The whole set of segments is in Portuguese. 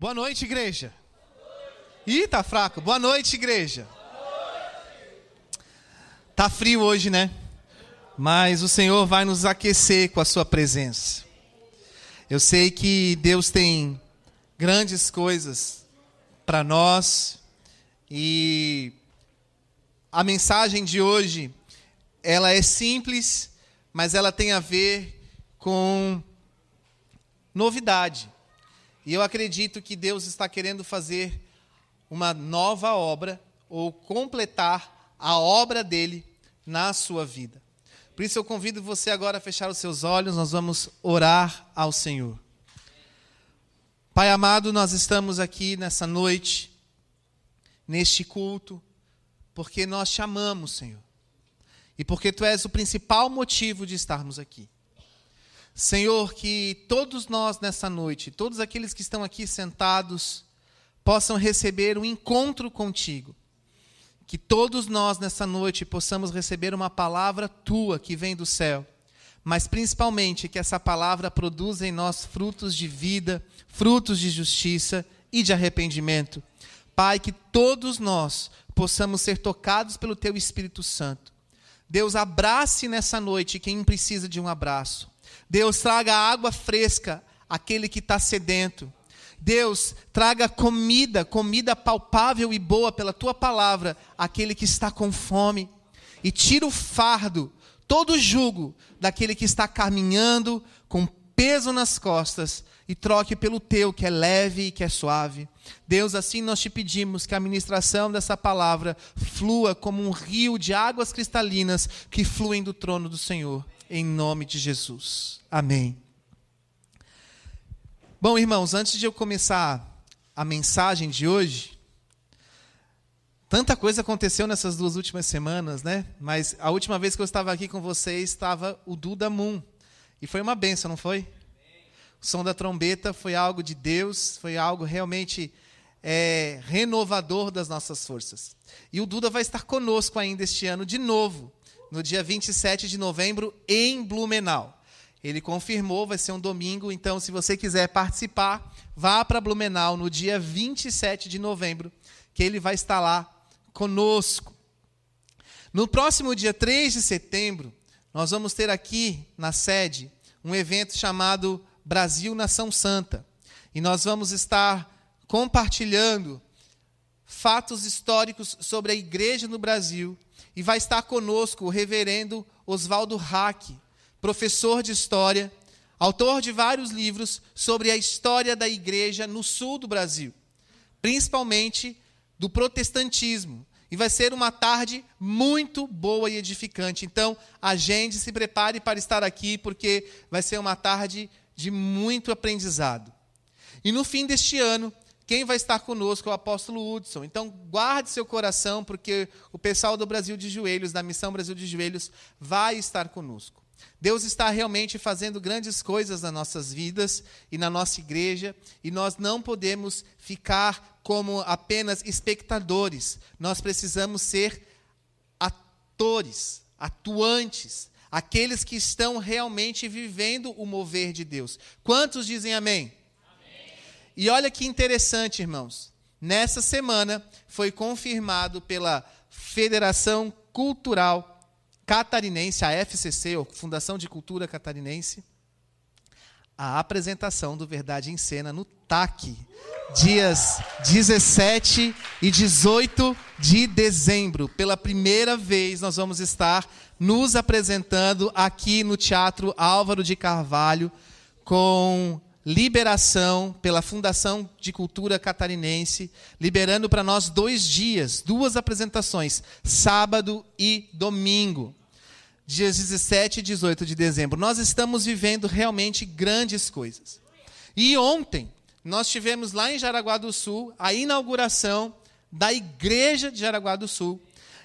Boa noite, igreja. Ih, tá fraco. Boa noite, igreja. Tá frio hoje, né? Mas o Senhor vai nos aquecer com a sua presença. Eu sei que Deus tem grandes coisas para nós e a mensagem de hoje, ela é simples, mas ela tem a ver com novidade. E eu acredito que Deus está querendo fazer uma nova obra ou completar a obra dele na sua vida. Por isso eu convido você agora a fechar os seus olhos, nós vamos orar ao Senhor. Pai amado, nós estamos aqui nessa noite, neste culto, porque nós te amamos, Senhor. E porque tu és o principal motivo de estarmos aqui. Senhor, que todos nós nessa noite, todos aqueles que estão aqui sentados, possam receber um encontro contigo. Que todos nós nessa noite possamos receber uma palavra tua que vem do céu, mas principalmente que essa palavra produza em nós frutos de vida, frutos de justiça e de arrependimento. Pai, que todos nós possamos ser tocados pelo teu Espírito Santo. Deus abrace nessa noite quem precisa de um abraço. Deus traga água fresca àquele que está sedento. Deus, traga comida, comida palpável e boa pela tua palavra, àquele que está com fome. E tira o fardo, todo o jugo daquele que está caminhando com peso nas costas e troque pelo teu, que é leve e que é suave. Deus, assim nós te pedimos que a ministração dessa palavra flua como um rio de águas cristalinas que fluem do trono do Senhor em nome de Jesus. Amém. Bom, irmãos, antes de eu começar a mensagem de hoje, tanta coisa aconteceu nessas duas últimas semanas, né? Mas a última vez que eu estava aqui com vocês estava o Duda Moon. E foi uma benção, não foi? O som da trombeta foi algo de Deus, foi algo realmente é, renovador das nossas forças. E o Duda vai estar conosco ainda este ano de novo no dia 27 de novembro em Blumenau. Ele confirmou, vai ser um domingo, então se você quiser participar, vá para Blumenau no dia 27 de novembro, que ele vai estar lá conosco. No próximo dia 3 de setembro, nós vamos ter aqui na sede um evento chamado Brasil Nação Santa. E nós vamos estar compartilhando fatos históricos sobre a igreja no Brasil e vai estar conosco o reverendo Oswaldo Hack, professor de história, autor de vários livros sobre a história da igreja no sul do Brasil, principalmente do protestantismo. E vai ser uma tarde muito boa e edificante. Então, agende, se prepare para estar aqui, porque vai ser uma tarde de muito aprendizado. E no fim deste ano, quem vai estar conosco é o apóstolo Hudson. Então, guarde seu coração, porque o pessoal do Brasil de Joelhos, da Missão Brasil de Joelhos, vai estar conosco. Deus está realmente fazendo grandes coisas nas nossas vidas e na nossa igreja, e nós não podemos ficar como apenas espectadores. Nós precisamos ser atores, atuantes, aqueles que estão realmente vivendo o mover de Deus. Quantos dizem amém? E olha que interessante, irmãos. Nessa semana foi confirmado pela Federação Cultural Catarinense, a FCC, ou Fundação de Cultura Catarinense, a apresentação do Verdade em Cena no TAC, dias 17 e 18 de dezembro. Pela primeira vez, nós vamos estar nos apresentando aqui no Teatro Álvaro de Carvalho com liberação pela Fundação de Cultura Catarinense, liberando para nós dois dias, duas apresentações, sábado e domingo, dias 17 e 18 de dezembro. Nós estamos vivendo realmente grandes coisas. E ontem, nós tivemos lá em Jaraguá do Sul a inauguração da Igreja de Jaraguá do Sul.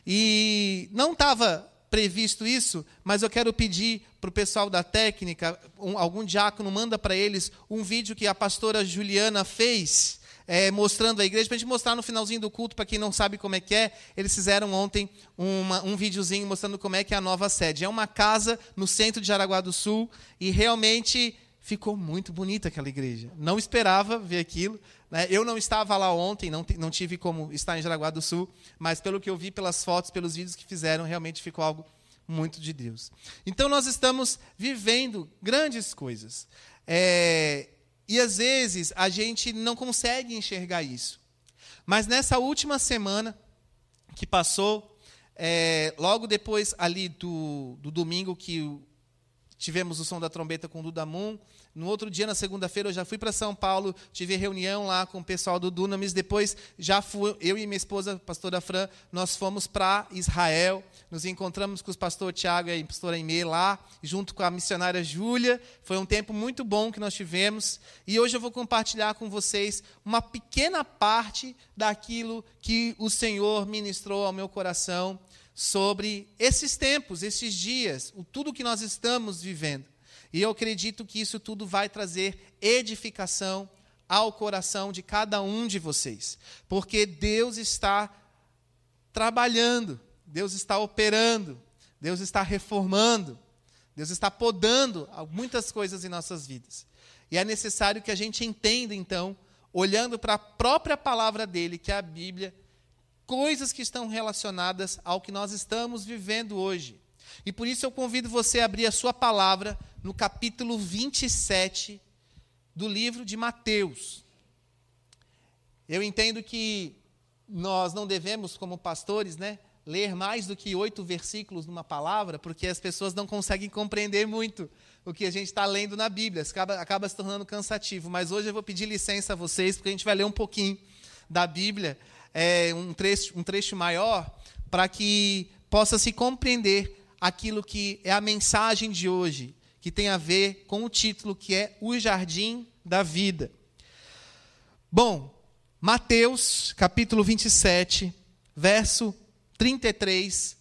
E não estava previsto isso, mas eu quero pedir para o pessoal da técnica, um, algum diácono manda para eles um vídeo que a pastora Juliana fez, é, mostrando a igreja, para a gente mostrar no finalzinho do culto, para quem não sabe como é que é. Eles fizeram ontem uma, um videozinho mostrando como é que é a nova sede. É uma casa no centro de Jaraguá do Sul e realmente ficou muito bonita aquela igreja. Não esperava ver aquilo. Né? Eu não estava lá ontem, não, não tive como estar em Jaraguá do Sul, mas pelo que eu vi pelas fotos, pelos vídeos que fizeram, realmente ficou algo muito de Deus. Então nós estamos vivendo grandes coisas. É, e às vezes a gente não consegue enxergar isso. Mas nessa última semana que passou, é, logo depois ali do, do domingo que tivemos o som da trombeta com o Dudamum. No outro dia, na segunda-feira, eu já fui para São Paulo, tive reunião lá com o pessoal do Dunamis. Depois, já fui, eu e minha esposa, pastora Fran, nós fomos para Israel. Nos encontramos com o pastor Tiago e a pastora Aimee lá, junto com a missionária Júlia. Foi um tempo muito bom que nós tivemos. E hoje eu vou compartilhar com vocês uma pequena parte daquilo que o Senhor ministrou ao meu coração sobre esses tempos, esses dias, o tudo que nós estamos vivendo. E eu acredito que isso tudo vai trazer edificação ao coração de cada um de vocês, porque Deus está trabalhando, Deus está operando, Deus está reformando, Deus está podando muitas coisas em nossas vidas. E é necessário que a gente entenda, então, olhando para a própria palavra dele, que é a Bíblia, coisas que estão relacionadas ao que nós estamos vivendo hoje. E por isso eu convido você a abrir a sua palavra no capítulo 27 do livro de Mateus. Eu entendo que nós não devemos, como pastores, né, ler mais do que oito versículos numa palavra, porque as pessoas não conseguem compreender muito o que a gente está lendo na Bíblia. Acaba, acaba se tornando cansativo. Mas hoje eu vou pedir licença a vocês, porque a gente vai ler um pouquinho da Bíblia é, um, trecho, um trecho maior para que possa se compreender aquilo que é a mensagem de hoje, que tem a ver com o título que é O Jardim da Vida. Bom, Mateus, capítulo 27, verso 33,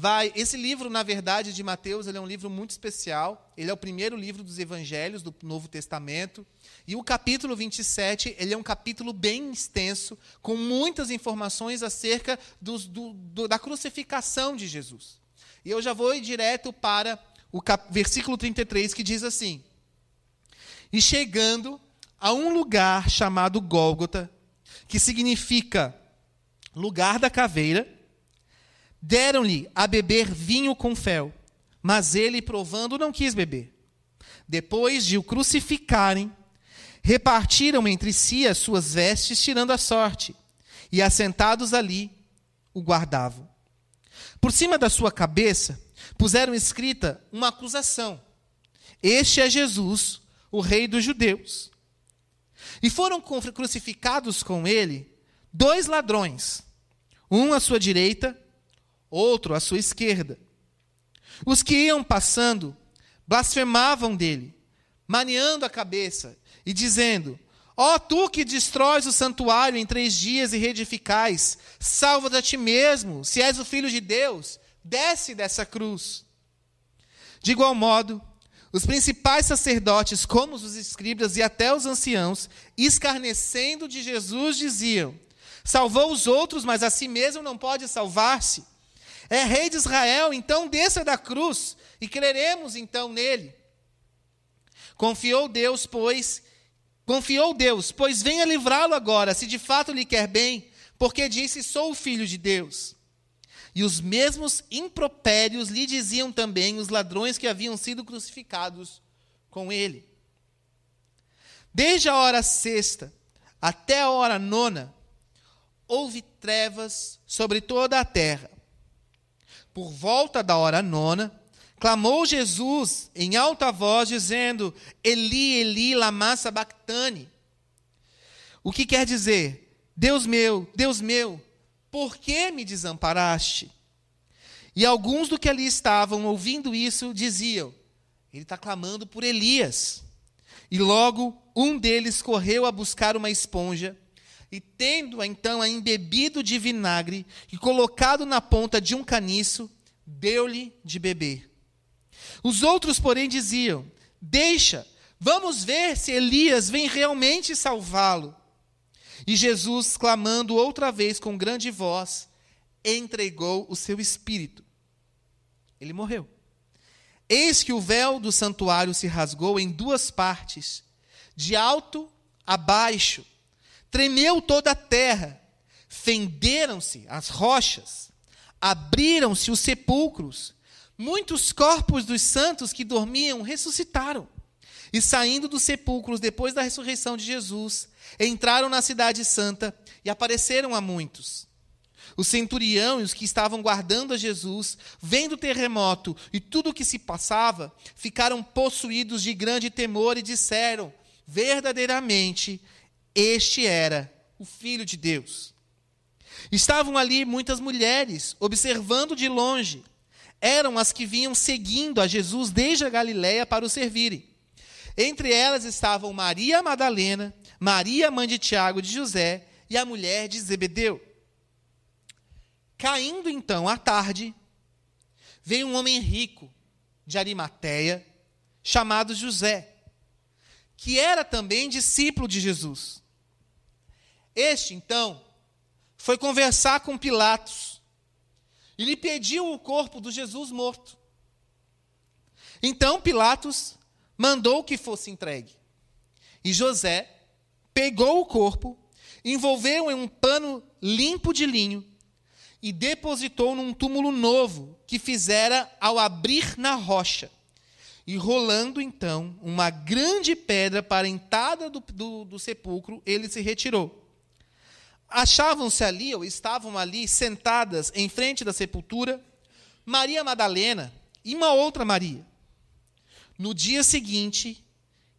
vai. Esse livro, na verdade, de Mateus, ele é um livro muito especial. Ele é o primeiro livro dos evangelhos do Novo Testamento. E o capítulo 27, ele é um capítulo bem extenso, com muitas informações acerca dos, do, do, da crucificação de Jesus. E eu já vou ir direto para o cap, versículo 33, que diz assim: E chegando a um lugar chamado Gólgota, que significa lugar da caveira, deram-lhe a beber vinho com fel, mas ele, provando, não quis beber. Depois de o crucificarem, repartiram entre si as suas vestes, tirando a sorte, e assentados ali o guardavam. Por cima da sua cabeça puseram escrita uma acusação: Este é Jesus, o Rei dos Judeus. E foram crucificados com ele dois ladrões, um à sua direita, outro à sua esquerda. Os que iam passando blasfemavam dele, maneando a cabeça e dizendo: Ó oh, tu que destróis o santuário em três dias e reedificais, salva-te a ti mesmo, se és o filho de Deus, desce dessa cruz. De igual modo, os principais sacerdotes, como os escribas e até os anciãos, escarnecendo de Jesus, diziam: Salvou os outros, mas a si mesmo não pode salvar-se. É rei de Israel, então desça da cruz e creremos então nele. Confiou Deus, pois, Confiou Deus, pois venha livrá-lo agora, se de fato lhe quer bem, porque disse: Sou o filho de Deus. E os mesmos impropérios lhe diziam também os ladrões que haviam sido crucificados com ele. Desde a hora sexta até a hora nona, houve trevas sobre toda a terra. Por volta da hora nona, clamou Jesus em alta voz, dizendo: Eli, Eli, lama sabachthani. O que quer dizer? Deus meu, Deus meu, por que me desamparaste? E alguns do que ali estavam ouvindo isso diziam: Ele está clamando por Elias. E logo um deles correu a buscar uma esponja, e tendo-a então a embebido de vinagre e colocado na ponta de um caniço, deu-lhe de beber. Os outros, porém, diziam: Deixa, vamos ver se Elias vem realmente salvá-lo. E Jesus, clamando outra vez com grande voz, entregou o seu espírito. Ele morreu. Eis que o véu do santuário se rasgou em duas partes, de alto a baixo. Tremeu toda a terra, fenderam-se as rochas, abriram-se os sepulcros. Muitos corpos dos santos que dormiam ressuscitaram. E saindo dos sepulcros depois da ressurreição de Jesus, entraram na cidade santa e apareceram a muitos. O centurião e os que estavam guardando a Jesus, vendo o terremoto e tudo o que se passava, ficaram possuídos de grande temor e disseram: verdadeiramente, este era o Filho de Deus. Estavam ali muitas mulheres, observando de longe. Eram as que vinham seguindo a Jesus desde a Galiléia para o servirem. Entre elas estavam Maria Madalena, Maria, mãe de Tiago de José, e a mulher de Zebedeu. Caindo então à tarde, veio um homem rico de Arimateia, chamado José, que era também discípulo de Jesus. Este, então, foi conversar com Pilatos e lhe pediu o corpo do Jesus morto. Então Pilatos mandou que fosse entregue. E José pegou o corpo, envolveu em um pano limpo de linho e depositou num túmulo novo que fizera ao abrir na rocha. E rolando então uma grande pedra para a entrada do, do, do sepulcro, ele se retirou. Achavam-se ali, ou estavam ali, sentadas em frente da sepultura, Maria Madalena e uma outra Maria. No dia seguinte,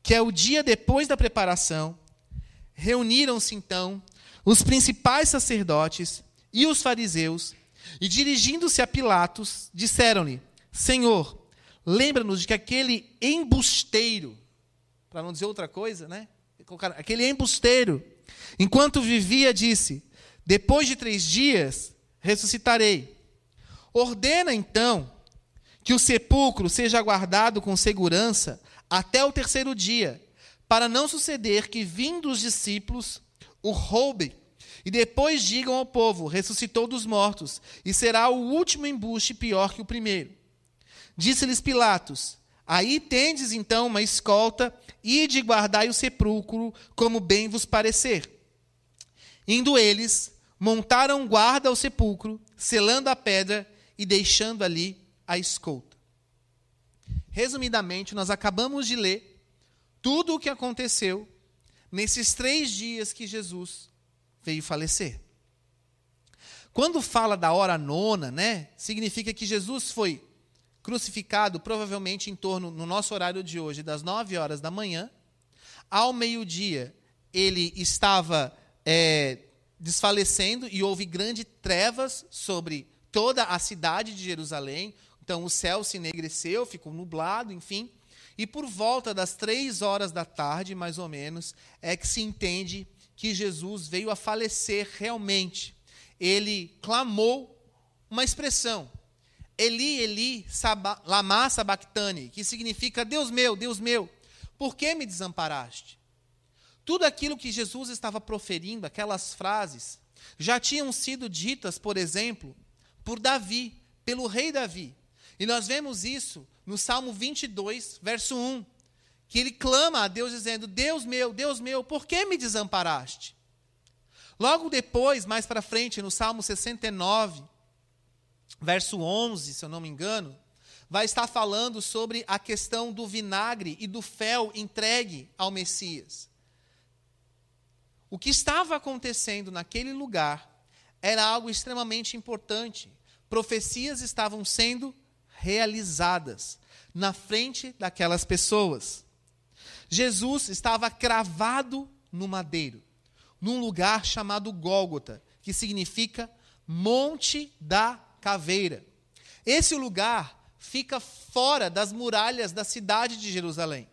que é o dia depois da preparação, reuniram-se então os principais sacerdotes e os fariseus, e dirigindo-se a Pilatos, disseram-lhe: Senhor, lembra-nos de que aquele embusteiro, para não dizer outra coisa, né? Aquele embusteiro, enquanto vivia, disse: Depois de três dias ressuscitarei. Ordena então que o sepulcro seja guardado com segurança até o terceiro dia, para não suceder que, vindo os discípulos, o roubem e depois digam ao povo: ressuscitou dos mortos, e será o último embuste pior que o primeiro. Disse-lhes Pilatos: Aí tendes então uma escolta, e de guardai o sepulcro, como bem vos parecer. Indo eles, montaram guarda ao sepulcro, selando a pedra e deixando ali a escolta. Resumidamente, nós acabamos de ler tudo o que aconteceu nesses três dias que Jesus veio falecer. Quando fala da hora nona, né, significa que Jesus foi crucificado provavelmente em torno, no nosso horário de hoje, das nove horas da manhã. Ao meio-dia, ele estava é, desfalecendo e houve grandes trevas sobre toda a cidade de Jerusalém. Então, o céu se enegreceu, ficou nublado, enfim. E por volta das três horas da tarde, mais ou menos, é que se entende que Jesus veio a falecer realmente. Ele clamou uma expressão: Eli, Eli, saba, lama que significa Deus meu, Deus meu, por que me desamparaste? Tudo aquilo que Jesus estava proferindo, aquelas frases, já tinham sido ditas, por exemplo, por Davi, pelo rei Davi. E nós vemos isso no Salmo 22, verso 1 que ele clama a Deus dizendo: Deus meu, Deus meu, por que me desamparaste? Logo depois, mais para frente, no Salmo 69, verso 11, se eu não me engano, vai estar falando sobre a questão do vinagre e do fel entregue ao Messias. O que estava acontecendo naquele lugar era algo extremamente importante. Profecias estavam sendo realizadas na frente daquelas pessoas. Jesus estava cravado no madeiro, num lugar chamado Gólgota, que significa Monte da Caveira. Esse lugar fica fora das muralhas da cidade de Jerusalém.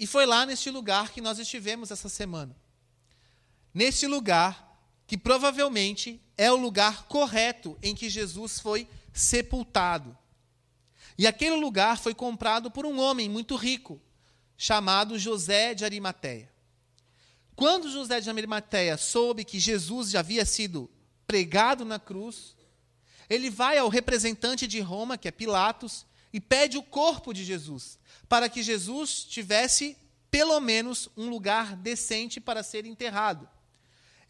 E foi lá neste lugar que nós estivemos essa semana. Neste lugar que provavelmente é o lugar correto em que Jesus foi sepultado. E aquele lugar foi comprado por um homem muito rico, chamado José de Arimateia. Quando José de Arimateia soube que Jesus já havia sido pregado na cruz, ele vai ao representante de Roma, que é Pilatos, e pede o corpo de Jesus, para que Jesus tivesse pelo menos um lugar decente para ser enterrado.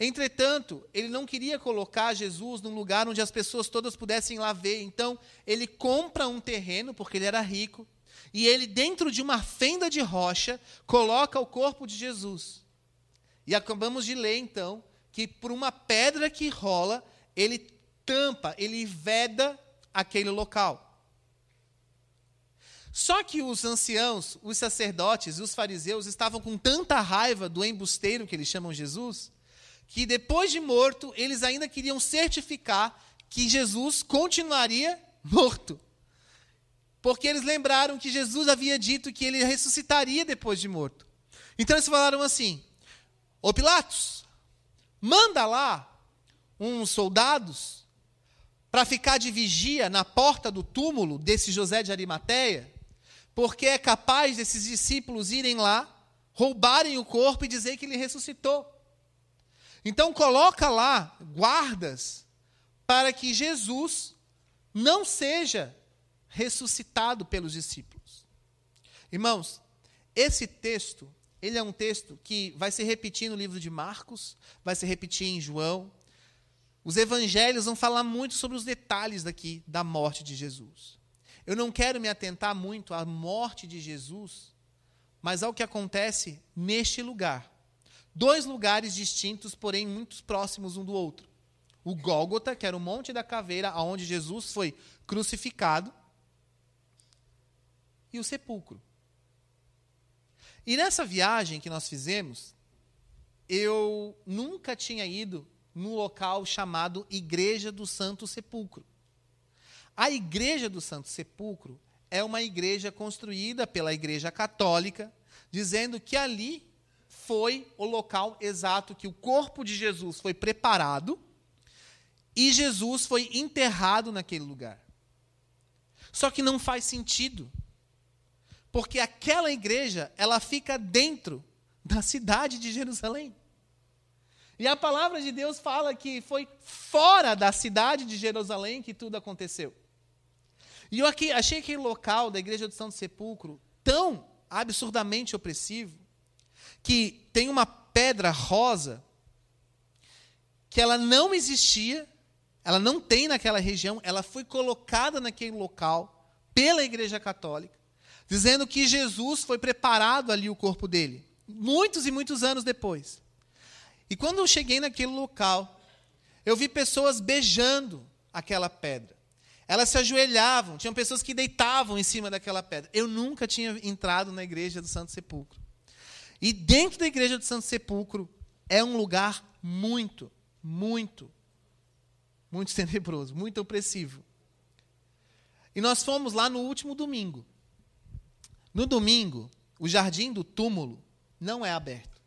Entretanto, ele não queria colocar Jesus num lugar onde as pessoas todas pudessem lá ver. Então, ele compra um terreno, porque ele era rico, e ele, dentro de uma fenda de rocha, coloca o corpo de Jesus. E acabamos de ler, então, que por uma pedra que rola, ele tampa, ele veda aquele local. Só que os anciãos, os sacerdotes e os fariseus estavam com tanta raiva do embusteiro que eles chamam Jesus, que depois de morto, eles ainda queriam certificar que Jesus continuaria morto. Porque eles lembraram que Jesus havia dito que ele ressuscitaria depois de morto. Então eles falaram assim: Ô Pilatos, manda lá uns soldados para ficar de vigia na porta do túmulo desse José de Arimateia, porque é capaz desses discípulos irem lá, roubarem o corpo e dizer que ele ressuscitou. Então coloca lá guardas para que Jesus não seja ressuscitado pelos discípulos. Irmãos, esse texto, ele é um texto que vai se repetir no livro de Marcos, vai se repetir em João. Os evangelhos vão falar muito sobre os detalhes daqui da morte de Jesus. Eu não quero me atentar muito à morte de Jesus, mas ao que acontece neste lugar. Dois lugares distintos, porém muito próximos um do outro. O Gólgota, que era o Monte da Caveira, onde Jesus foi crucificado, e o sepulcro. E nessa viagem que nós fizemos, eu nunca tinha ido num local chamado Igreja do Santo Sepulcro. A Igreja do Santo Sepulcro é uma igreja construída pela Igreja Católica, dizendo que ali foi o local exato que o corpo de Jesus foi preparado e Jesus foi enterrado naquele lugar. Só que não faz sentido. Porque aquela igreja, ela fica dentro da cidade de Jerusalém. E a palavra de Deus fala que foi fora da cidade de Jerusalém que tudo aconteceu. E eu aqui achei aquele local da igreja do Santo Sepulcro tão absurdamente opressivo que tem uma pedra rosa que ela não existia, ela não tem naquela região, ela foi colocada naquele local pela Igreja Católica dizendo que Jesus foi preparado ali o corpo dele, muitos e muitos anos depois. E quando eu cheguei naquele local, eu vi pessoas beijando aquela pedra. Elas se ajoelhavam, tinham pessoas que deitavam em cima daquela pedra. Eu nunca tinha entrado na igreja do Santo Sepulcro. E dentro da igreja do Santo Sepulcro é um lugar muito, muito, muito tenebroso, muito opressivo. E nós fomos lá no último domingo. No domingo, o jardim do túmulo não é aberto.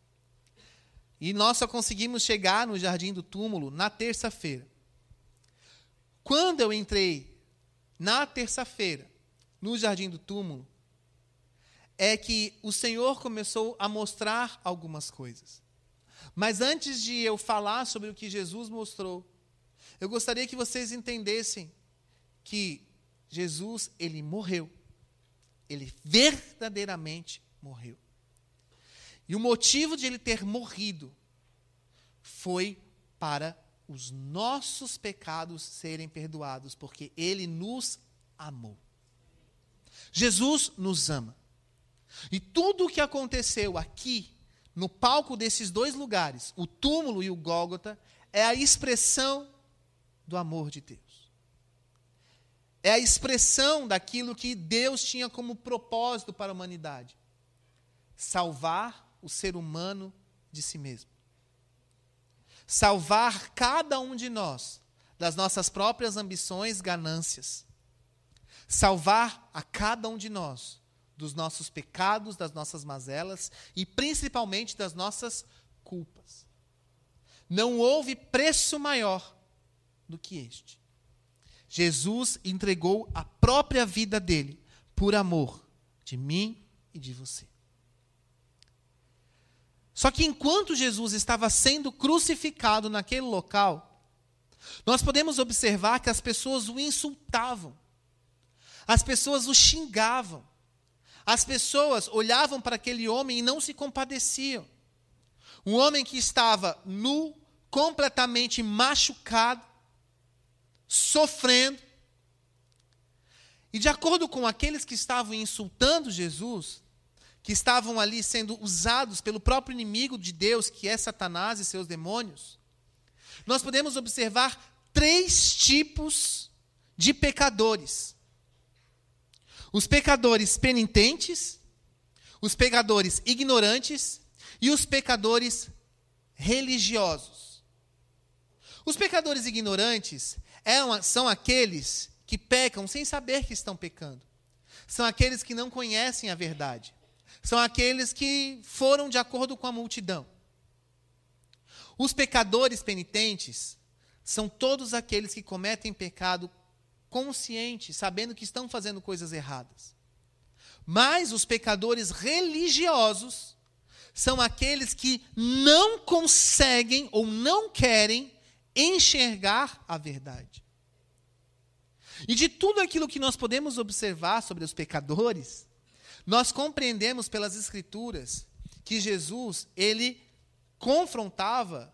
E nós só conseguimos chegar no jardim do túmulo na terça-feira. Quando eu entrei na terça-feira no jardim do túmulo, é que o Senhor começou a mostrar algumas coisas. Mas antes de eu falar sobre o que Jesus mostrou, eu gostaria que vocês entendessem que Jesus, ele morreu. Ele verdadeiramente morreu. E o motivo de ele ter morrido foi para os nossos pecados serem perdoados, porque ele nos amou. Jesus nos ama. E tudo o que aconteceu aqui, no palco desses dois lugares, o túmulo e o Gólgota, é a expressão do amor de Deus é a expressão daquilo que Deus tinha como propósito para a humanidade: salvar o ser humano de si mesmo. Salvar cada um de nós das nossas próprias ambições, ganâncias. Salvar a cada um de nós dos nossos pecados, das nossas mazelas e principalmente das nossas culpas. Não houve preço maior do que este. Jesus entregou a própria vida dele por amor de mim e de você. Só que enquanto Jesus estava sendo crucificado naquele local, nós podemos observar que as pessoas o insultavam. As pessoas o xingavam. As pessoas olhavam para aquele homem e não se compadeciam. Um homem que estava nu, completamente machucado, sofrendo. E de acordo com aqueles que estavam insultando Jesus, que estavam ali sendo usados pelo próprio inimigo de Deus, que é Satanás e seus demônios, nós podemos observar três tipos de pecadores: os pecadores penitentes, os pecadores ignorantes e os pecadores religiosos. Os pecadores ignorantes é são aqueles que pecam sem saber que estão pecando. São aqueles que não conhecem a verdade. São aqueles que foram de acordo com a multidão. Os pecadores penitentes são todos aqueles que cometem pecado consciente, sabendo que estão fazendo coisas erradas. Mas os pecadores religiosos são aqueles que não conseguem ou não querem enxergar a verdade. E de tudo aquilo que nós podemos observar sobre os pecadores, nós compreendemos pelas escrituras que Jesus, ele confrontava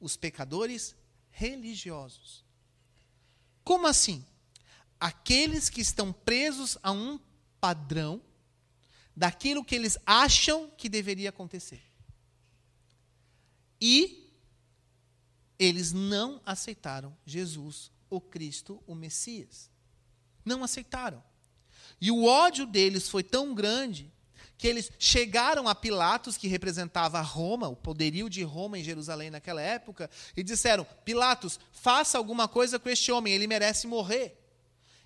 os pecadores religiosos. Como assim? Aqueles que estão presos a um padrão daquilo que eles acham que deveria acontecer. E eles não aceitaram Jesus, o Cristo, o Messias. Não aceitaram. E o ódio deles foi tão grande que eles chegaram a Pilatos, que representava Roma, o poderio de Roma em Jerusalém naquela época, e disseram: Pilatos, faça alguma coisa com este homem, ele merece morrer.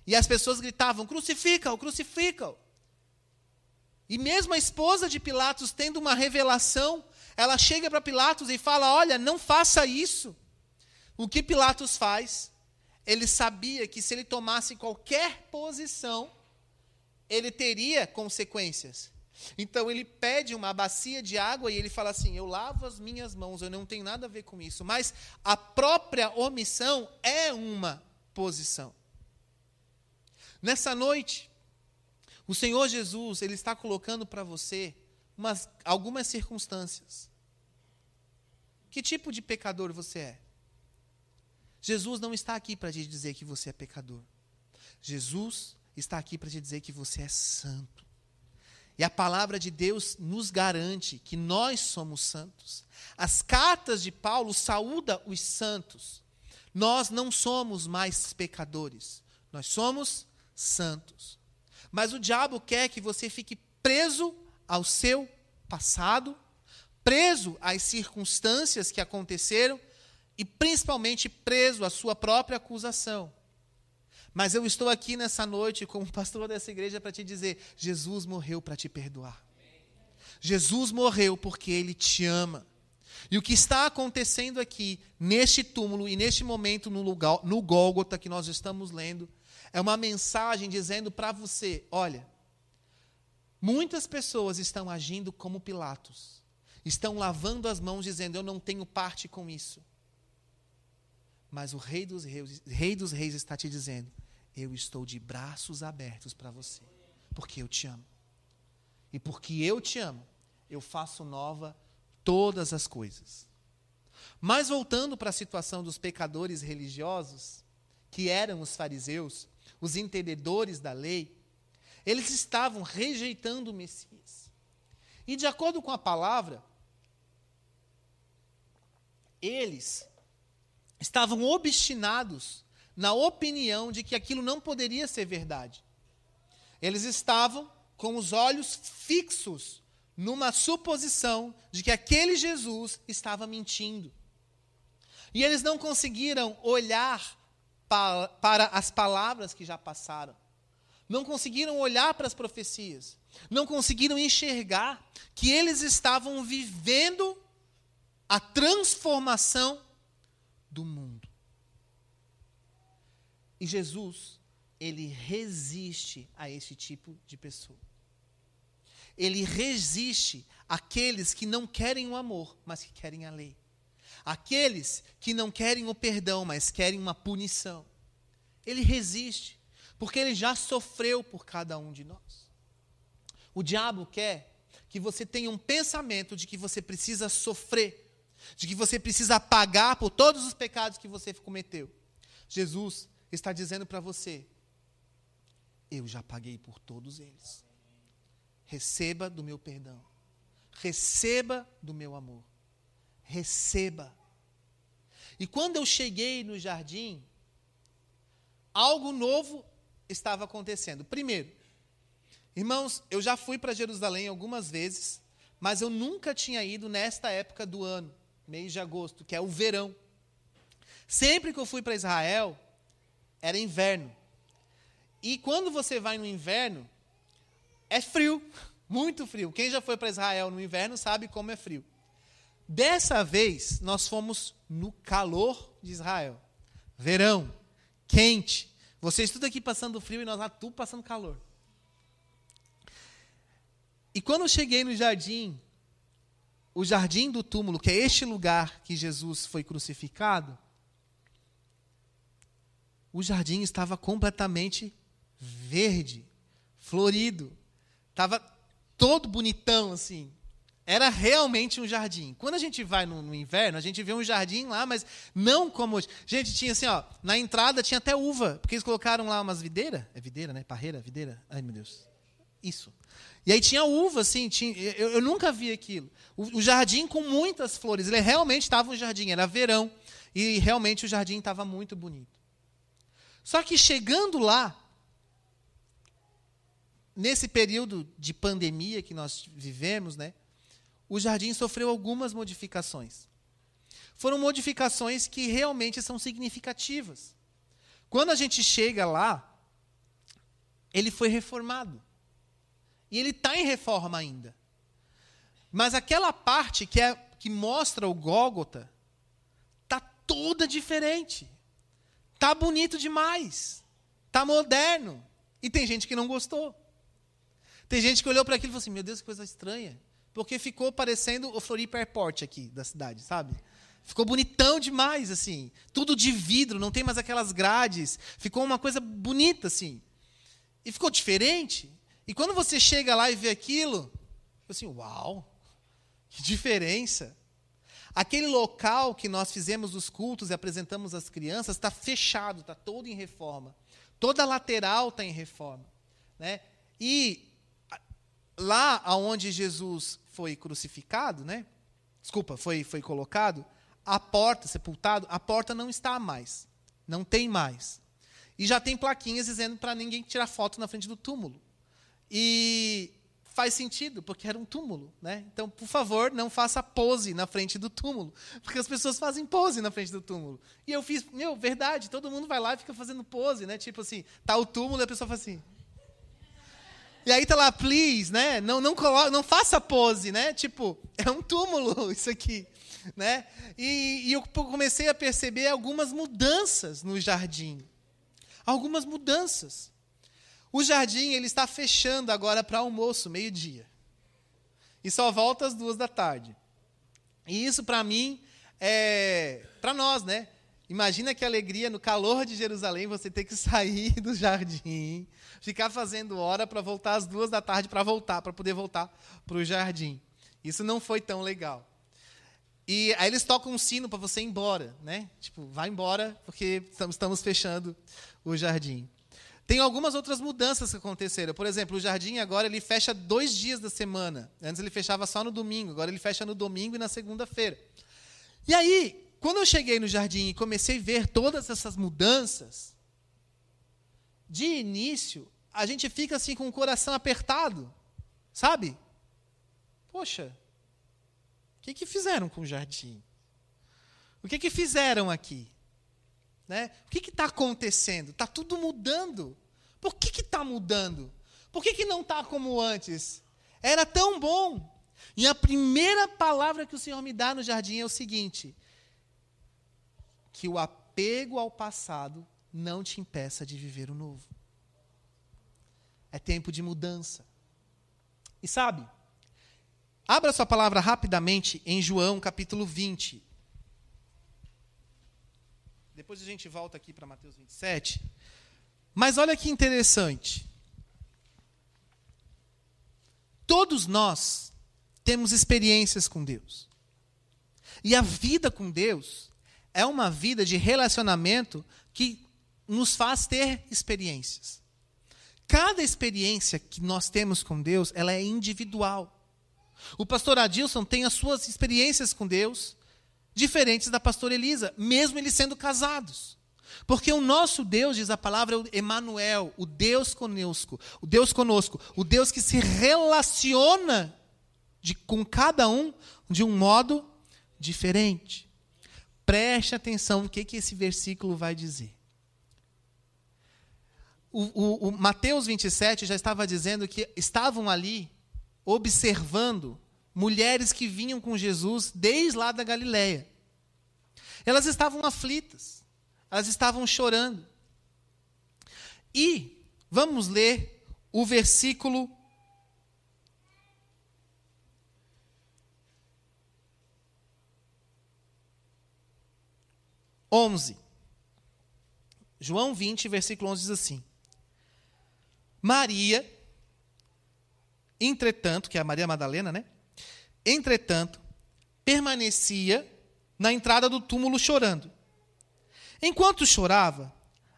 E as pessoas gritavam: crucifica-o, crucifica-o. E mesmo a esposa de Pilatos, tendo uma revelação, ela chega para Pilatos e fala: Olha, não faça isso. O que Pilatos faz? Ele sabia que se ele tomasse qualquer posição, ele teria consequências. Então ele pede uma bacia de água e ele fala assim: Eu lavo as minhas mãos, eu não tenho nada a ver com isso. Mas a própria omissão é uma posição. Nessa noite, o Senhor Jesus, ele está colocando para você umas, algumas circunstâncias. Que tipo de pecador você é? Jesus não está aqui para te dizer que você é pecador. Jesus está aqui para te dizer que você é santo. E a palavra de Deus nos garante que nós somos santos. As cartas de Paulo saúda os santos. Nós não somos mais pecadores, nós somos santos. Mas o diabo quer que você fique preso ao seu passado, preso às circunstâncias que aconteceram e principalmente preso à sua própria acusação. Mas eu estou aqui nessa noite como pastor dessa igreja para te dizer: Jesus morreu para te perdoar. Jesus morreu porque ele te ama. E o que está acontecendo aqui, neste túmulo e neste momento no, lugar, no Gólgota que nós estamos lendo, é uma mensagem dizendo para você: olha, muitas pessoas estão agindo como Pilatos, estão lavando as mãos dizendo: eu não tenho parte com isso. Mas o Rei dos Reis, Rei dos Reis está te dizendo: Eu estou de braços abertos para você, porque eu te amo. E porque eu te amo, eu faço nova todas as coisas. Mas voltando para a situação dos pecadores religiosos, que eram os fariseus, os entendedores da lei, eles estavam rejeitando o Messias. E de acordo com a palavra, eles estavam obstinados na opinião de que aquilo não poderia ser verdade. Eles estavam com os olhos fixos numa suposição de que aquele Jesus estava mentindo. E eles não conseguiram olhar para, as palavras que já passaram. Não conseguiram olhar para as profecias. Não conseguiram enxergar que eles estavam vivendo a transformação do mundo. E Jesus, ele resiste a esse tipo de pessoa. Ele resiste àqueles que não querem o amor, mas que querem a lei. Aqueles que não querem o perdão, mas querem uma punição. Ele resiste, porque ele já sofreu por cada um de nós. O diabo quer que você tenha um pensamento de que você precisa sofrer, de que você precisa pagar por todos os pecados que você cometeu. Jesus está dizendo para você: eu já paguei por todos eles. Receba do meu perdão. Receba do meu amor. Receba. E quando eu cheguei no jardim, algo novo estava acontecendo. Primeiro, irmãos, eu já fui para Jerusalém algumas vezes, mas eu nunca tinha ido nesta época do ano, mês de agosto, que é o verão. Sempre que eu fui para Israel, era inverno. E quando você vai no inverno, é frio, muito frio. Quem já foi para Israel no inverno sabe como é frio. Dessa vez, nós fomos no calor de Israel. Verão, quente. Vocês tudo aqui passando frio e nós lá tudo passando calor. E quando eu cheguei no jardim, o jardim do túmulo, que é este lugar que Jesus foi crucificado, o jardim estava completamente verde, florido. Estava todo bonitão, assim. Era realmente um jardim. Quando a gente vai no, no, inverno, a gente vê um jardim lá, mas não como hoje. Gente, tinha assim, ó, na entrada tinha até uva, porque eles colocaram lá umas videiras. É videira, né? Parreira, videira. Ai, meu Deus. Isso. E aí tinha uva, assim, tinha, eu, eu nunca vi aquilo. O, o, jardim com muitas flores. Ele realmente estava um jardim, era verão. E realmente o jardim estava muito bonito. Só que chegando lá, nesse período de pandemia que nós vivemos, né, o jardim sofreu algumas modificações. Foram modificações que realmente são significativas. Quando a gente chega lá, ele foi reformado. E ele está em reforma ainda. Mas aquela parte que, é, que mostra o Gólgota está toda diferente. Está bonito demais. Está moderno. E tem gente que não gostou. Tem gente que olhou para aquilo e falou assim: Meu Deus, que coisa estranha. Porque ficou parecendo o Floripa Airport aqui da cidade, sabe? Ficou bonitão demais, assim. Tudo de vidro, não tem mais aquelas grades. Ficou uma coisa bonita, assim. E ficou diferente. E quando você chega lá e vê aquilo, assim, uau, que diferença. Aquele local que nós fizemos os cultos e apresentamos às crianças está fechado, está todo em reforma. Toda a lateral está em reforma. Né? E lá aonde Jesus foi crucificado, né? Desculpa, foi, foi colocado, a porta, sepultado, a porta não está mais. Não tem mais. E já tem plaquinhas dizendo para ninguém tirar foto na frente do túmulo. E faz sentido, porque era um túmulo, né? Então, por favor, não faça pose na frente do túmulo, porque as pessoas fazem pose na frente do túmulo. E eu fiz, meu, verdade, todo mundo vai lá e fica fazendo pose, né? Tipo assim, tá o túmulo e a pessoa faz assim. E aí tá lá, please, né? Não, não, coloque, não faça pose, né? Tipo, é um túmulo isso aqui, né? E, e eu comecei a perceber algumas mudanças no jardim. Algumas mudanças. O jardim ele está fechando agora para almoço, meio-dia. E só volta às duas da tarde. E isso, para mim, é. Para nós, né? Imagina que alegria no calor de Jerusalém você ter que sair do jardim, ficar fazendo hora para voltar às duas da tarde para voltar, para poder voltar para o jardim. Isso não foi tão legal. E aí eles tocam um sino para você ir embora, né? Tipo, vai embora porque estamos fechando o jardim. Tem algumas outras mudanças que aconteceram. Por exemplo, o jardim agora ele fecha dois dias da semana. Antes ele fechava só no domingo, agora ele fecha no domingo e na segunda-feira. E aí, quando eu cheguei no jardim e comecei a ver todas essas mudanças, de início, a gente fica assim com o coração apertado, sabe? Poxa, o que, que fizeram com o jardim? O que, que fizeram aqui? Né? O que está acontecendo? Está tudo mudando. Por que está mudando? Por que, que não está como antes? Era tão bom. E a primeira palavra que o Senhor me dá no jardim é o seguinte: que o apego ao passado não te impeça de viver o novo. É tempo de mudança. E sabe, abra sua palavra rapidamente em João capítulo 20. Depois a gente volta aqui para Mateus 27. Mas olha que interessante. Todos nós temos experiências com Deus. E a vida com Deus é uma vida de relacionamento que nos faz ter experiências. Cada experiência que nós temos com Deus, ela é individual. O pastor Adilson tem as suas experiências com Deus diferentes da pastora Elisa, mesmo eles sendo casados. Porque o nosso Deus, diz a palavra, é o Emanuel, o Deus conosco, o Deus conosco, o Deus que se relaciona de, com cada um de um modo diferente. Preste atenção no que, que esse versículo vai dizer. O, o, o Mateus 27 já estava dizendo que estavam ali observando mulheres que vinham com Jesus desde lá da Galiléia. Elas estavam aflitas, elas estavam chorando. E vamos ler o versículo 11. João 20, versículo 11 diz assim: Maria, entretanto, que é a Maria Madalena, né? Entretanto, permanecia na entrada do túmulo chorando. Enquanto chorava,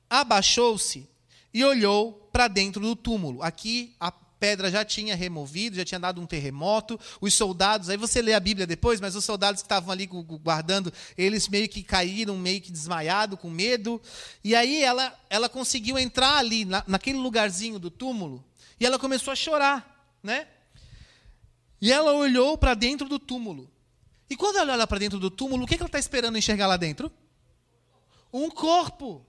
abaixou-se e olhou para dentro do túmulo. Aqui a pedra já tinha removido, já tinha dado um terremoto. Os soldados, aí você lê a Bíblia depois, mas os soldados que estavam ali guardando, eles meio que caíram, meio que desmaiados, com medo. E aí ela, ela conseguiu entrar ali, na, naquele lugarzinho do túmulo, e ela começou a chorar, né? E ela olhou para dentro do túmulo. E quando ela olha para dentro do túmulo, o que ela está esperando enxergar lá dentro? Um corpo.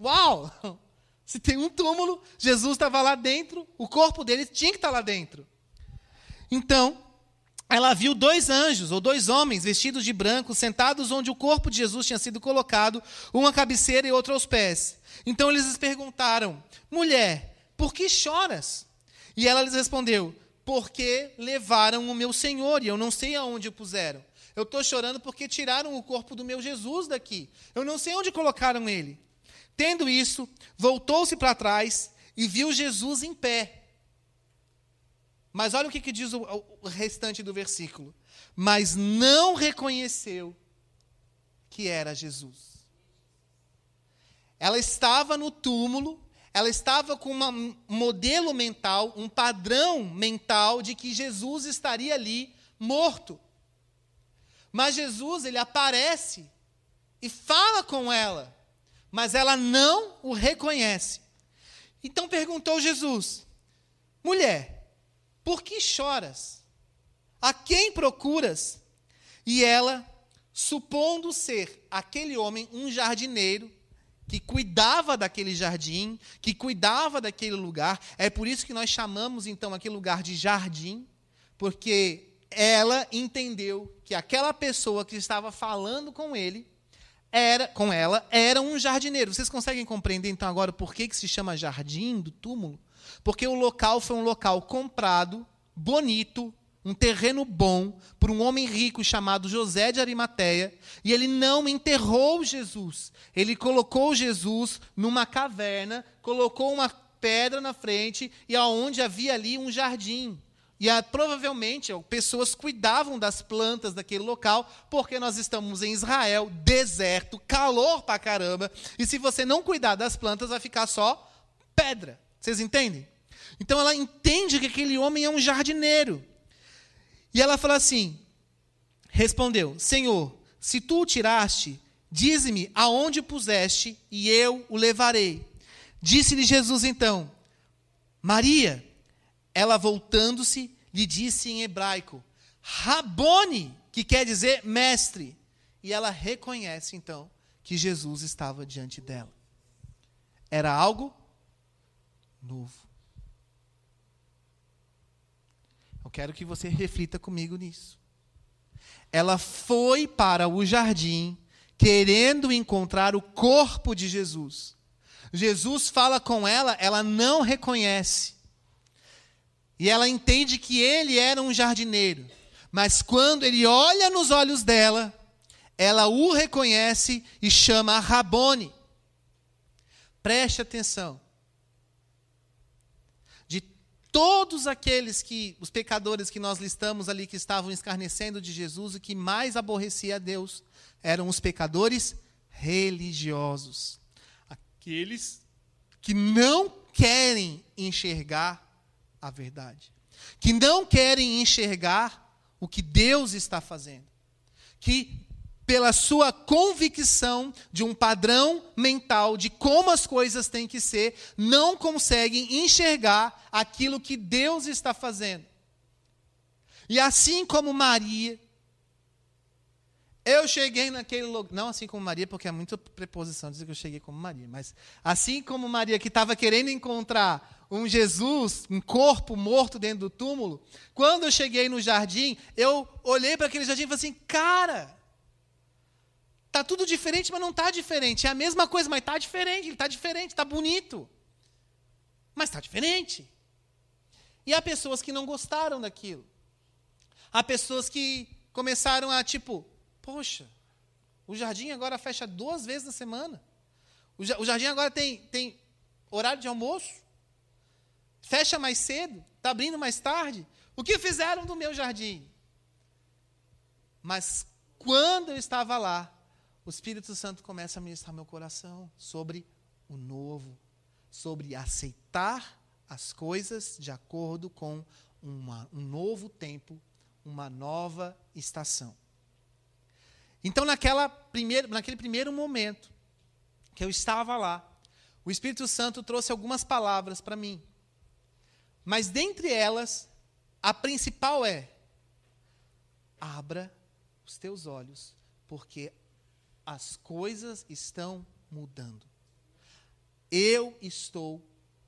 Uau! Se tem um túmulo, Jesus estava lá dentro, o corpo dele tinha que estar lá dentro. Então, ela viu dois anjos, ou dois homens, vestidos de branco, sentados onde o corpo de Jesus tinha sido colocado, uma à cabeceira e outra aos pés. Então eles lhes perguntaram: Mulher, por que choras? E ela lhes respondeu: Porque levaram o meu Senhor e eu não sei aonde o puseram. Eu estou chorando porque tiraram o corpo do meu Jesus daqui. Eu não sei onde colocaram ele. Tendo isso, voltou-se para trás e viu Jesus em pé. Mas olha o que, que diz o, o restante do versículo. Mas não reconheceu que era Jesus. Ela estava no túmulo, ela estava com um modelo mental, um padrão mental de que Jesus estaria ali morto. Mas Jesus, ele aparece e fala com ela mas ela não o reconhece. Então perguntou Jesus: Mulher, por que choras? A quem procuras? E ela, supondo ser aquele homem um jardineiro, que cuidava daquele jardim, que cuidava daquele lugar, é por isso que nós chamamos então aquele lugar de jardim, porque ela entendeu que aquela pessoa que estava falando com ele era com ela era um jardineiro. Vocês conseguem compreender então agora por que, que se chama jardim do túmulo? Porque o local foi um local comprado, bonito, um terreno bom, por um homem rico chamado José de Arimateia, e ele não enterrou Jesus. Ele colocou Jesus numa caverna, colocou uma pedra na frente e aonde havia ali um jardim. E ah, provavelmente pessoas cuidavam das plantas daquele local, porque nós estamos em Israel, deserto, calor pra caramba, e se você não cuidar das plantas, vai ficar só pedra. Vocês entendem? Então ela entende que aquele homem é um jardineiro. E ela fala assim: respondeu, Senhor, se tu o tiraste, dize-me aonde o puseste, e eu o levarei. Disse-lhe Jesus então: Maria. Ela voltando-se, lhe disse em hebraico: Rabone, que quer dizer mestre. E ela reconhece então que Jesus estava diante dela. Era algo novo. Eu quero que você reflita comigo nisso. Ela foi para o jardim querendo encontrar o corpo de Jesus. Jesus fala com ela, ela não reconhece. E ela entende que ele era um jardineiro. Mas quando ele olha nos olhos dela, ela o reconhece e chama Rabone. Preste atenção. Todos aqueles que, os pecadores que nós listamos ali, que estavam escarnecendo de Jesus, o que mais aborrecia a Deus eram os pecadores religiosos. Aqueles que não querem enxergar a verdade, que não querem enxergar o que Deus está fazendo, que pela sua convicção de um padrão mental de como as coisas têm que ser, não conseguem enxergar aquilo que Deus está fazendo. E assim como Maria, eu cheguei naquele lugar, não assim como Maria, porque é muita preposição dizer que eu cheguei como Maria, mas assim como Maria que estava querendo encontrar um Jesus, um corpo morto dentro do túmulo, quando eu cheguei no jardim, eu olhei para aquele jardim e falei assim, cara, Tá tudo diferente, mas não está diferente. É a mesma coisa, mas está diferente. Ele está diferente, está bonito. Mas está diferente. E há pessoas que não gostaram daquilo. Há pessoas que começaram a, tipo, poxa, o jardim agora fecha duas vezes na semana. O jardim agora tem, tem horário de almoço. Fecha mais cedo, está abrindo mais tarde. O que fizeram do meu jardim? Mas quando eu estava lá, o Espírito Santo começa a ministrar meu coração sobre o novo, sobre aceitar as coisas de acordo com uma, um novo tempo, uma nova estação. Então, naquela primeiro, naquele primeiro momento que eu estava lá, o Espírito Santo trouxe algumas palavras para mim. Mas dentre elas, a principal é: abra os teus olhos, porque as coisas estão mudando. Eu estou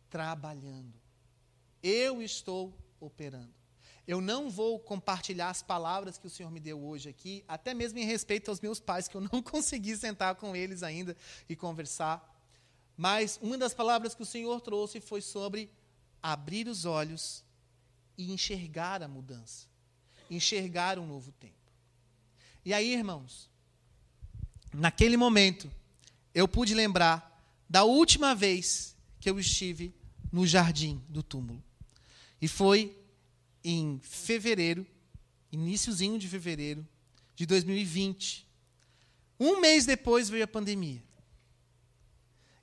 trabalhando. Eu estou operando. Eu não vou compartilhar as palavras que o Senhor me deu hoje aqui, até mesmo em respeito aos meus pais, que eu não consegui sentar com eles ainda e conversar. Mas uma das palavras que o Senhor trouxe foi sobre abrir os olhos e enxergar a mudança, enxergar um novo tempo. E aí, irmãos, naquele momento, eu pude lembrar da última vez que eu estive no jardim do túmulo. E foi em fevereiro, iníciozinho de fevereiro de 2020. Um mês depois veio a pandemia.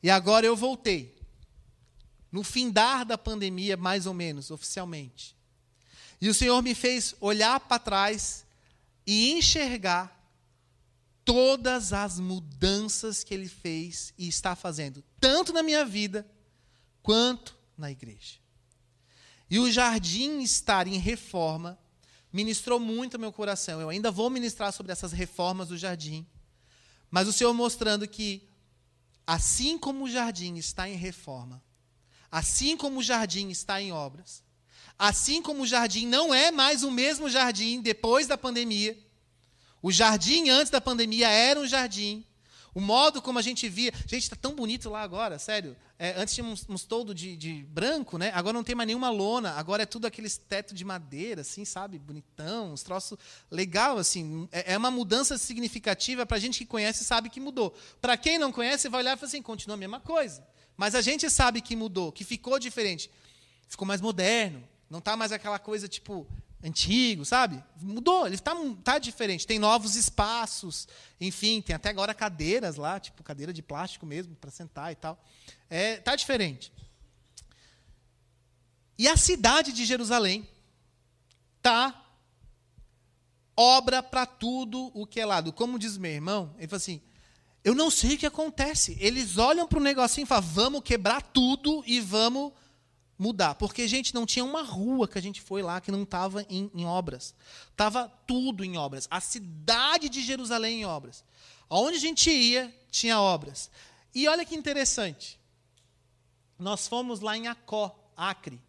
E agora eu voltei. No findar da pandemia, mais ou menos, oficialmente. E o Senhor me fez olhar para trás e enxergar todas as mudanças que ele fez e está fazendo, tanto na minha vida quanto na igreja. E o jardim estar em reforma ministrou muito ao meu coração. Eu ainda vou ministrar sobre essas reformas do jardim, mas o Senhor mostrando que, assim como o jardim está em reforma, assim como o jardim está em obras, assim como o jardim não é mais o mesmo jardim depois da pandemia, o jardim antes da pandemia era um jardim. O modo como a gente via. Gente, está tão bonito lá agora, sério. É, antes tinha uns, uns toldos de, de, branco, né? Agora não tem mais nenhuma lona. Agora é tudo aqueles teto de madeira, assim, sabe? Bonitão, uns troços legal, assim. É, é uma mudança significativa para a gente que conhece sabe que mudou. Para quem não conhece, vai olhar e fala assim: continua a mesma coisa. Mas a gente sabe que mudou, que ficou diferente. Ficou mais moderno. Não está mais aquela coisa tipo antigo, sabe? Mudou, ele está tá diferente. Tem novos espaços, enfim, tem até agora cadeiras lá, tipo cadeira de plástico mesmo, para sentar e tal. É, tá diferente. E a cidade de Jerusalém tá obra para tudo o que é lado. Como diz meu irmão, ele fala assim: eu não sei o que acontece. Eles olham para o negocinho e falam: vamos quebrar tudo e vamos mudar. Porque, gente, não tinha uma rua que a gente foi lá que não estava em, em, obras. Estava tudo em obras. A cidade de Jerusalém em obras. Aonde a gente ia, tinha obras. E olha que interessante. Nós fomos lá em Acó, Acre,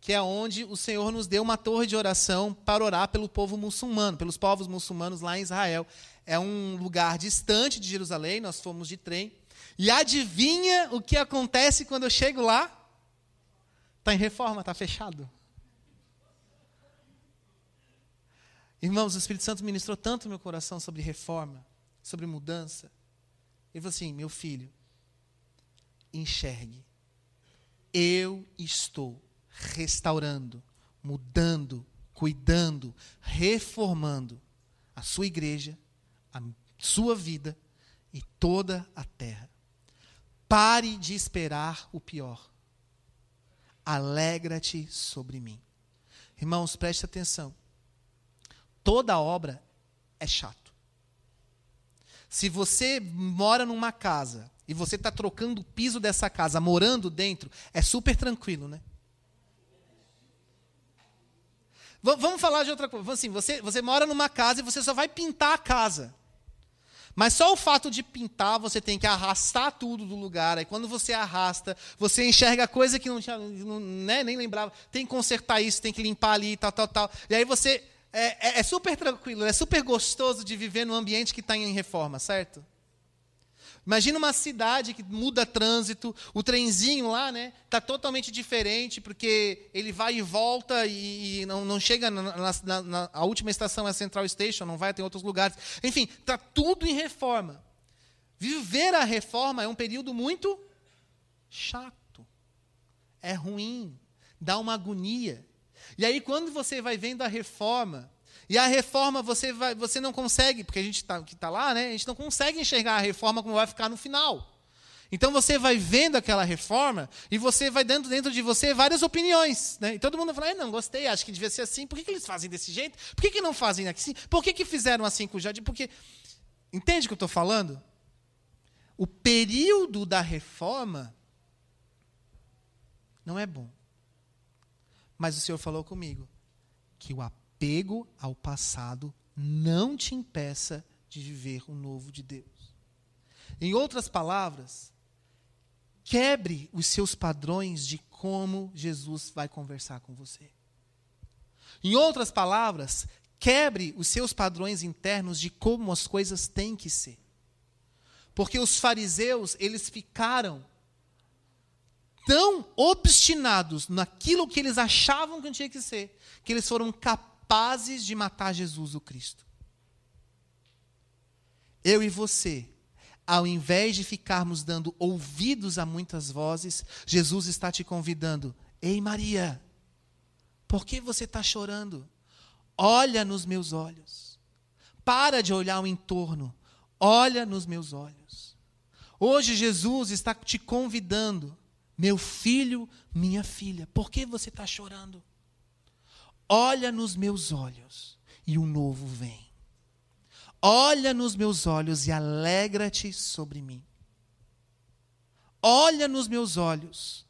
que é onde o Senhor nos deu uma torre de oração para orar pelo povo muçulmano, pelos povos muçulmanos lá em Israel. É um lugar distante de Jerusalém, nós fomos de trem. E adivinha o que acontece quando eu chego lá? Está em reforma, está fechado. Irmãos, o Espírito Santo ministrou tanto meu coração sobre reforma, sobre mudança. Ele falou assim: meu filho, enxergue. Eu estou restaurando, mudando, cuidando, reformando a sua igreja, a sua vida e toda a terra. Pare de esperar o pior. Alegra-te sobre mim. Irmãos, preste atenção. Toda obra é chato. Se você mora numa casa e você está trocando o piso dessa casa, morando dentro, é super tranquilo, né? V vamos falar de outra coisa. Assim, você, você mora numa casa e você só vai pintar a casa. Mas só o fato de pintar, você tem que arrastar tudo do lugar. Aí quando você arrasta, você enxerga coisa que não tinha, não, né, nem lembrava. Tem que consertar isso, tem que limpar ali, tal, tal, tal. E aí você. É, é, é super tranquilo, é super gostoso de viver num ambiente que está em reforma, certo? Imagina uma cidade que muda trânsito, o trenzinho lá, né, está totalmente diferente, porque ele vai e volta e, e não, não, chega na, na, na, a última estação é a Central Station, não vai, tem outros lugares. Enfim, está tudo em reforma. Viver a reforma é um período muito chato. É ruim, dá uma agonia. E aí, quando você vai vendo a reforma, e a reforma você, vai, você não consegue, porque a gente tá, que está lá, né, a gente não consegue enxergar a reforma como vai ficar no final. Então você vai vendo aquela reforma e você vai dando dentro de você várias opiniões. Né? E todo mundo fala, não, gostei, acho que devia ser assim. Por que, que eles fazem desse jeito? Por que, que não fazem assim? Por que, que fizeram assim com o jardim? Porque. Entende o que eu estou falando? O período da reforma não é bom. Mas o Senhor falou comigo que o apego ao passado não te impeça de viver o novo de Deus. Em outras palavras, quebre os seus padrões de como Jesus vai conversar com você. Em outras palavras, quebre os seus padrões internos de como as coisas têm que ser. Porque os fariseus, eles ficaram tão obstinados naquilo que eles achavam que tinha que ser, que eles foram capazes capazes de matar Jesus o Cristo. Eu e você, ao invés de ficarmos dando ouvidos a muitas vozes, Jesus está te convidando. Ei, Maria, por que você está chorando? Olha nos meus olhos. Para de olhar o entorno. Olha nos meus olhos. Hoje Jesus está te convidando. Meu filho, minha filha, por que você está chorando? Olha nos meus olhos e o novo vem. Olha nos meus olhos e alegra-te sobre mim. Olha nos meus olhos.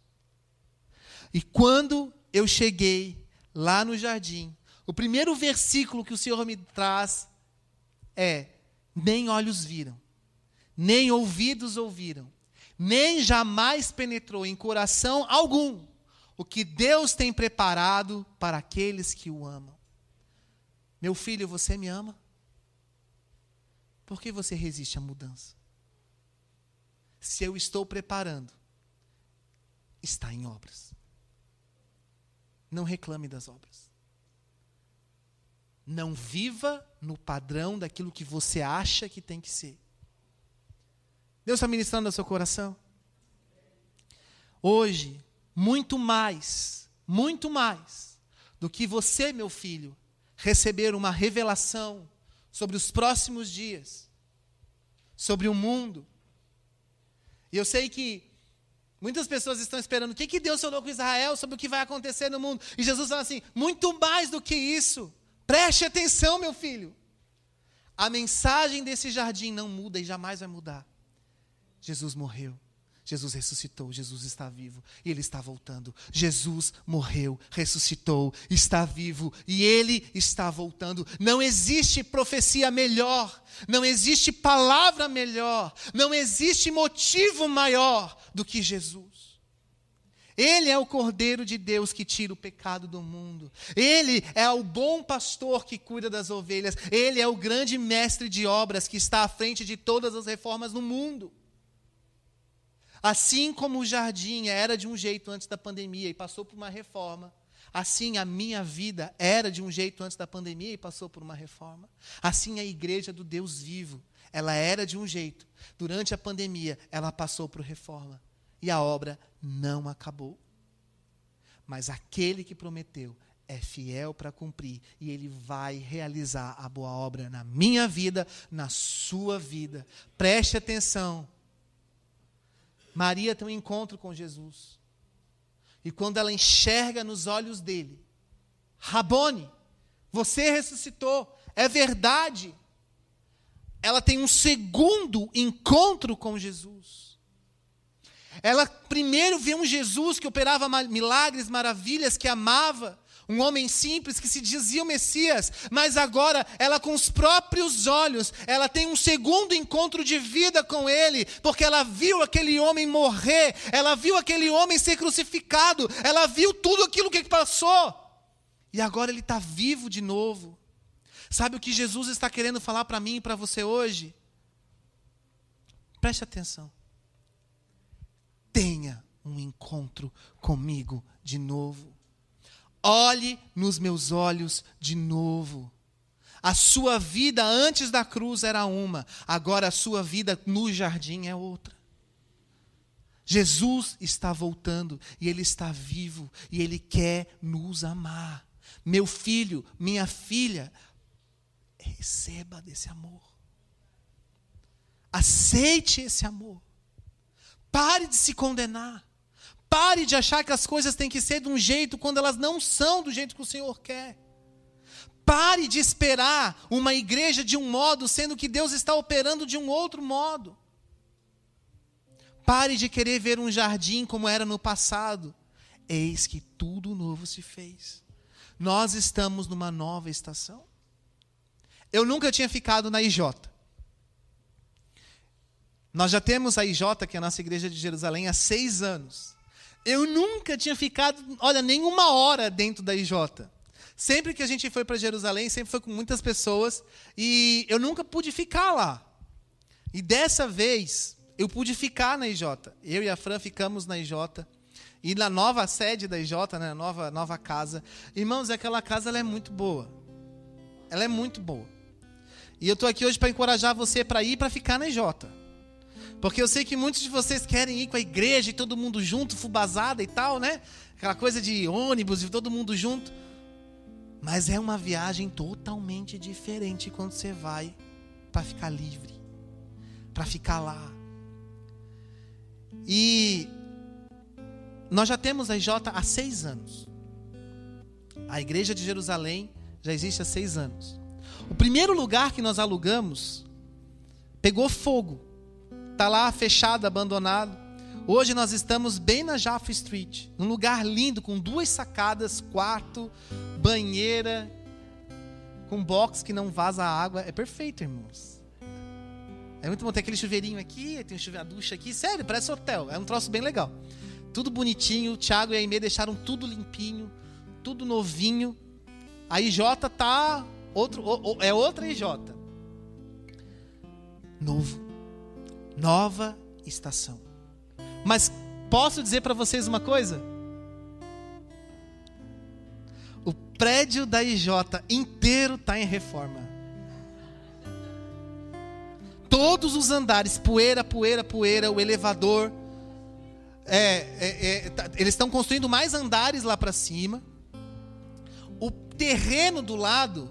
E quando eu cheguei lá no jardim, o primeiro versículo que o Senhor me traz é: nem olhos viram, nem ouvidos ouviram, nem jamais penetrou em coração algum o que Deus tem preparado para aqueles que o amam. Meu filho, você me ama? Por que você resiste à mudança? Se eu estou preparando, está em obras. Não reclame das obras. Não viva no padrão daquilo que você acha que tem que ser. Deus está ministrando ao seu coração? Hoje, muito mais, muito mais do que você, meu filho, receber uma revelação sobre os próximos dias, sobre o mundo. E eu sei que muitas pessoas estão esperando o que, que Deus falou com Israel sobre o que vai acontecer no mundo. E Jesus fala assim: muito mais do que isso. Preste atenção, meu filho. A mensagem desse jardim não muda e jamais vai mudar. Jesus morreu. Jesus ressuscitou, Jesus está vivo e ele está voltando. Jesus morreu, ressuscitou, está vivo e ele está voltando. Não existe profecia melhor, não existe palavra melhor, não existe motivo maior do que Jesus. Ele é o Cordeiro de Deus que tira o pecado do mundo. Ele é o bom pastor que cuida das ovelhas. Ele é o grande mestre de obras que está à frente de todas as reformas no mundo. Assim como o jardim era de um jeito antes da pandemia e passou por uma reforma, assim a minha vida era de um jeito antes da pandemia e passou por uma reforma. Assim a igreja do Deus vivo, ela era de um jeito. Durante a pandemia, ela passou por reforma. E a obra não acabou. mas aquele que prometeu é fiel para cumprir e ele vai realizar a boa obra na minha vida, na sua vida. Preste atenção. Maria tem um encontro com Jesus. E quando ela enxerga nos olhos dele, Rabone, você ressuscitou, é verdade. Ela tem um segundo encontro com Jesus. Ela primeiro vê um Jesus que operava milagres, maravilhas, que amava, um homem simples que se dizia o Messias, mas agora ela com os próprios olhos, ela tem um segundo encontro de vida com ele, porque ela viu aquele homem morrer, ela viu aquele homem ser crucificado, ela viu tudo aquilo que passou. E agora ele está vivo de novo. Sabe o que Jesus está querendo falar para mim e para você hoje? Preste atenção. Tenha um encontro comigo de novo. Olhe nos meus olhos de novo. A sua vida antes da cruz era uma, agora a sua vida no jardim é outra. Jesus está voltando e ele está vivo e ele quer nos amar. Meu filho, minha filha, receba desse amor. Aceite esse amor. Pare de se condenar. Pare de achar que as coisas têm que ser de um jeito quando elas não são do jeito que o Senhor quer. Pare de esperar uma igreja de um modo, sendo que Deus está operando de um outro modo. Pare de querer ver um jardim como era no passado. Eis que tudo novo se fez. Nós estamos numa nova estação. Eu nunca tinha ficado na IJ. Nós já temos a IJ, que é a nossa igreja de Jerusalém, há seis anos. Eu nunca tinha ficado, olha, nem uma hora dentro da IJ. Sempre que a gente foi para Jerusalém, sempre foi com muitas pessoas, e eu nunca pude ficar lá. E dessa vez, eu pude ficar na IJ. Eu e a Fran ficamos na IJ. E na nova sede da IJ, né, nova, nova casa. Irmãos, aquela casa ela é muito boa. Ela é muito boa. E eu estou aqui hoje para encorajar você para ir para ficar na IJ. Porque eu sei que muitos de vocês querem ir com a igreja e todo mundo junto, fubazada e tal, né? Aquela coisa de ônibus e todo mundo junto. Mas é uma viagem totalmente diferente quando você vai para ficar livre, para ficar lá. E nós já temos a IJ há seis anos. A igreja de Jerusalém já existe há seis anos. O primeiro lugar que nós alugamos pegou fogo. Está lá fechado, abandonado. Hoje nós estamos bem na Jaffa Street, num lugar lindo, com duas sacadas, quarto, banheira, com box que não vaza água. É perfeito, irmãos. É muito bom. Tem aquele chuveirinho aqui, tem um a ducha aqui. Sério, parece hotel. É um troço bem legal. Tudo bonitinho. O Thiago e a Aimee deixaram tudo limpinho, tudo novinho. A IJ tá outro, é outra IJ. Novo nova estação. Mas posso dizer para vocês uma coisa? O prédio da IJ inteiro está em reforma. Todos os andares, poeira, poeira, poeira, o elevador. É, é, é, tá, eles estão construindo mais andares lá para cima. O terreno do lado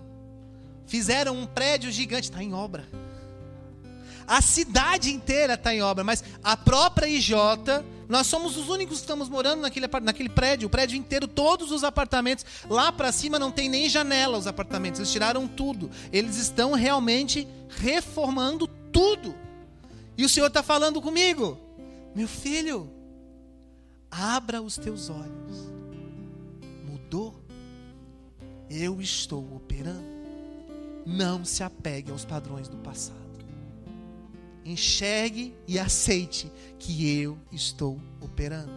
fizeram um prédio gigante, está em obra. A cidade inteira está em obra, mas a própria IJ, nós somos os únicos que estamos morando naquele, naquele prédio, o prédio inteiro, todos os apartamentos. Lá para cima não tem nem janela os apartamentos, eles tiraram tudo. Eles estão realmente reformando tudo. E o Senhor está falando comigo, meu filho, abra os teus olhos. Mudou? Eu estou operando. Não se apegue aos padrões do passado enxergue e aceite que eu estou operando.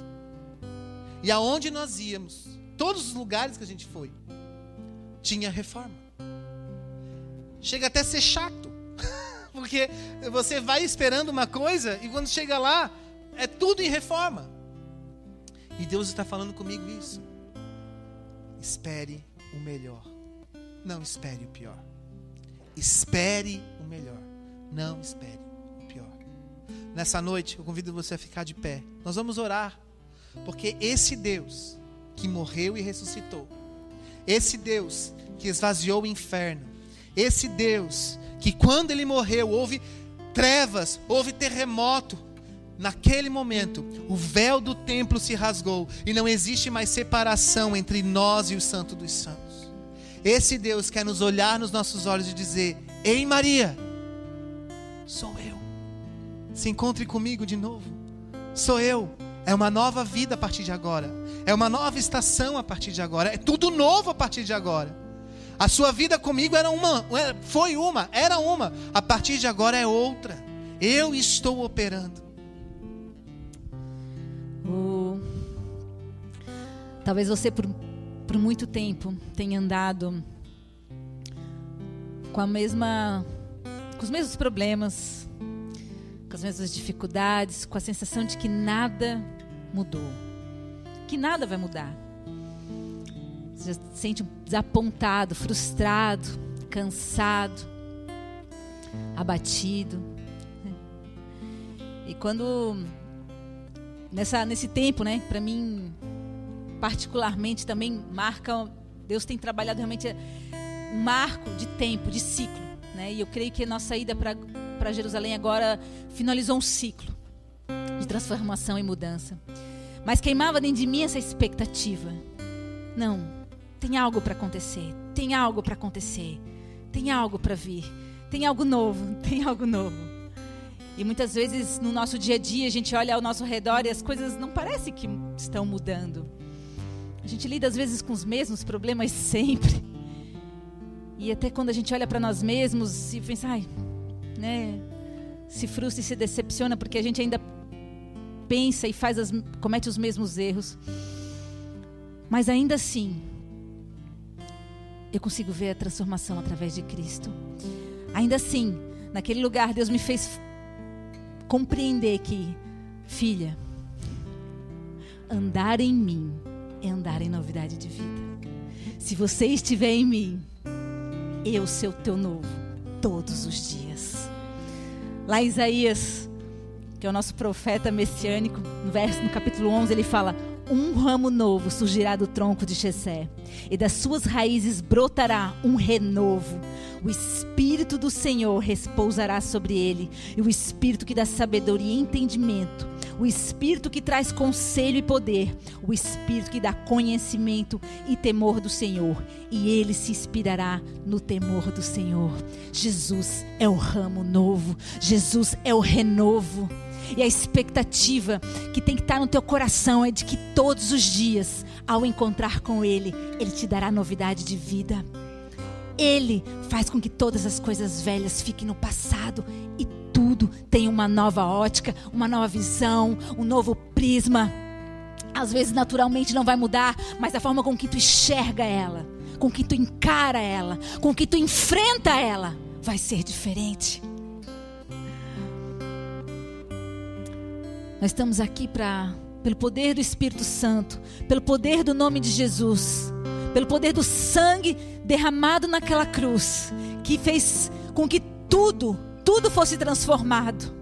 E aonde nós íamos, todos os lugares que a gente foi, tinha reforma. Chega até a ser chato, porque você vai esperando uma coisa e quando chega lá, é tudo em reforma. E Deus está falando comigo isso. Espere o melhor, não espere o pior. Espere o melhor, não espere Nessa noite, eu convido você a ficar de pé. Nós vamos orar, porque esse Deus que morreu e ressuscitou. Esse Deus que esvaziou o inferno. Esse Deus que, quando ele morreu, houve trevas, houve terremoto. Naquele momento, o véu do templo se rasgou e não existe mais separação entre nós e o Santo dos Santos. Esse Deus quer nos olhar nos nossos olhos e dizer: Ei, Maria, sou eu. Se encontre comigo de novo. Sou eu. É uma nova vida a partir de agora. É uma nova estação a partir de agora. É tudo novo a partir de agora. A sua vida comigo era uma, é, foi uma, era uma. A partir de agora é outra. Eu estou operando. Oh. Talvez você por, por muito tempo tenha andado com a mesma, com os mesmos problemas, com as mesmas dificuldades, com a sensação de que nada mudou, que nada vai mudar. Você se sente desapontado, frustrado, cansado, abatido. E quando nessa nesse tempo, né, para mim particularmente também marca Deus tem trabalhado realmente um marco de tempo, de ciclo, né? E eu creio que a nossa ida para para Jerusalém agora finalizou um ciclo de transformação e mudança. Mas queimava dentro de mim essa expectativa. Não, tem algo para acontecer, tem algo para acontecer, tem algo para vir, tem algo novo, tem algo novo. E muitas vezes no nosso dia a dia a gente olha ao nosso redor e as coisas não parecem que estão mudando. A gente lida às vezes com os mesmos problemas sempre. E até quando a gente olha para nós mesmos e pensa, ai, né, se frustra e se decepciona porque a gente ainda pensa e faz as, comete os mesmos erros. Mas ainda assim, eu consigo ver a transformação através de Cristo. Ainda assim, naquele lugar, Deus me fez compreender que, filha, andar em mim é andar em novidade de vida. Se você estiver em mim, eu sou teu novo todos os dias. Lá em Isaías, que é o nosso profeta messiânico, no verso no capítulo 11, ele fala: "Um ramo novo surgirá do tronco de Jessé, e das suas raízes brotará um renovo. O espírito do Senhor repousará sobre ele, e o espírito que dá sabedoria e entendimento, o Espírito que traz conselho e poder, o Espírito que dá conhecimento e temor do Senhor, e ele se inspirará no temor do Senhor. Jesus é o ramo novo, Jesus é o renovo. E a expectativa que tem que estar no teu coração é de que todos os dias, ao encontrar com Ele, Ele te dará novidade de vida. Ele faz com que todas as coisas velhas fiquem no passado e tudo tem uma nova ótica, uma nova visão, um novo prisma. Às vezes, naturalmente, não vai mudar, mas a forma com que tu enxerga ela, com que tu encara ela, com que tu enfrenta ela, vai ser diferente. Nós estamos aqui para, pelo poder do Espírito Santo, pelo poder do nome de Jesus, pelo poder do sangue derramado naquela cruz, que fez com que tudo tudo fosse transformado.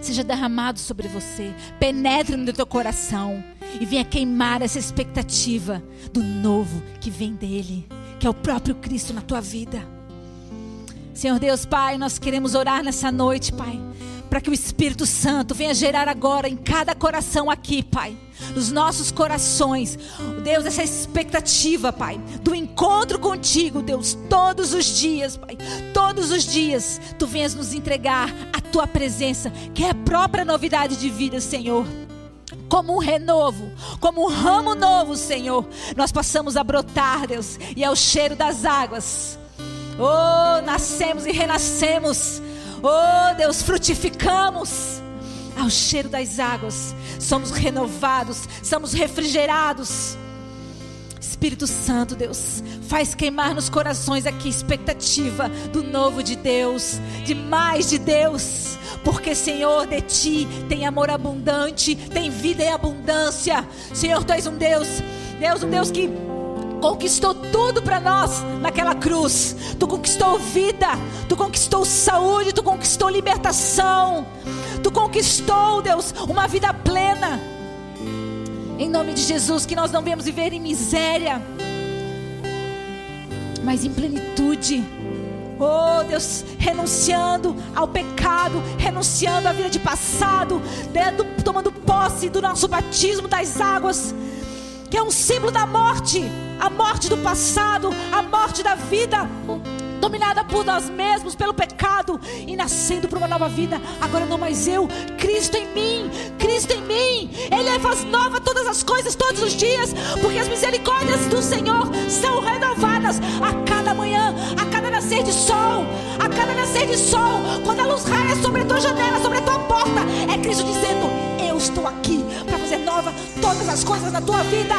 Seja derramado sobre você, penetre no teu coração e venha queimar essa expectativa do novo que vem dele, que é o próprio Cristo na tua vida. Senhor Deus, Pai, nós queremos orar nessa noite, Pai para que o Espírito Santo venha gerar agora em cada coração aqui, Pai, nos nossos corações, Deus, essa expectativa, Pai, do encontro contigo, Deus, todos os dias, Pai, todos os dias, tu venhas nos entregar a tua presença, que é a própria novidade de vida, Senhor como um renovo, como um ramo novo, Senhor. Nós passamos a brotar, Deus, e é o cheiro das águas. Oh, nascemos e renascemos Oh Deus, frutificamos ao cheiro das águas, somos renovados, somos refrigerados. Espírito Santo, Deus, faz queimar nos corações aqui expectativa do novo de Deus, de mais de Deus, porque Senhor, de ti tem amor abundante, tem vida em abundância. Senhor, tu és um Deus, Deus, um Deus que conquistou tudo para nós naquela cruz. Tu conquistou vida, tu conquistou saúde, tu conquistou libertação. Tu conquistou, Deus, uma vida plena. Em nome de Jesus, que nós não venhamos viver em miséria, mas em plenitude. Oh Deus, renunciando ao pecado, renunciando à vida de passado, dando, tomando posse do nosso batismo das águas, que é um símbolo da morte, a morte do passado, a morte da vida dominada por nós mesmos, pelo pecado e nascendo para uma nova vida. Agora não mais eu, Cristo em mim, Cristo em mim. Ele faz nova todas as coisas todos os dias, porque as misericórdias do Senhor são renovadas a cada manhã, a cada nascer de sol, a cada nascer de sol. Quando a luz raia sobre a tua janela, sobre a tua porta, é Cristo dizendo: Eu estou aqui para fazer nova todas as coisas na tua vida.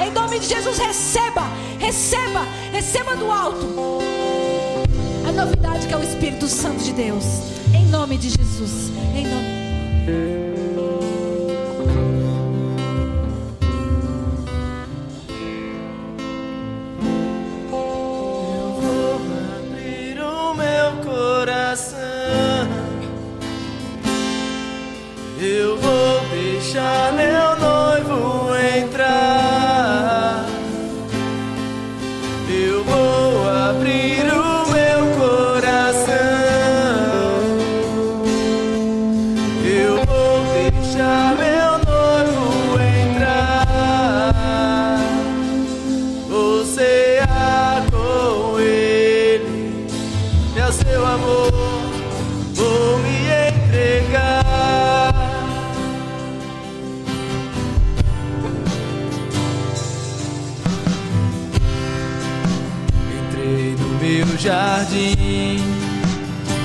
Em nome de Jesus, receba, receba, receba do alto a novidade que é o Espírito Santo de Deus. Em nome de Jesus. Em nome. Eu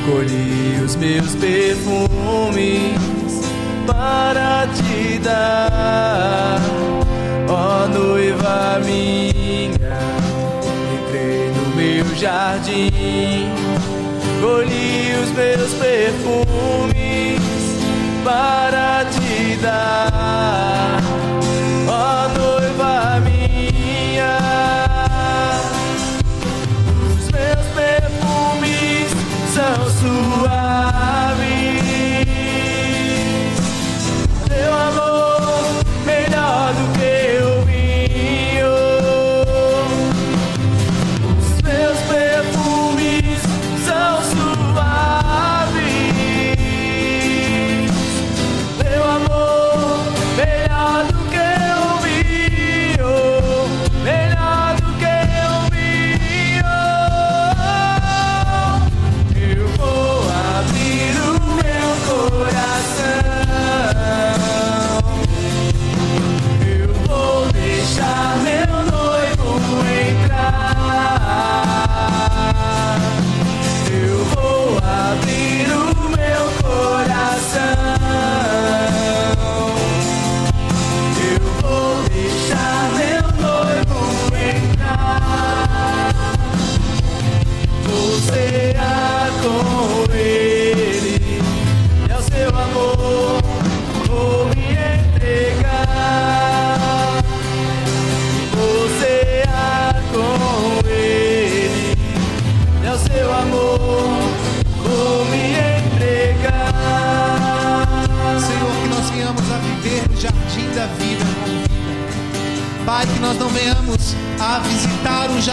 colhi os meus perfumes para te dar, ó noiva minha. Entrei no meu jardim, colhi os meus perfumes para te dar,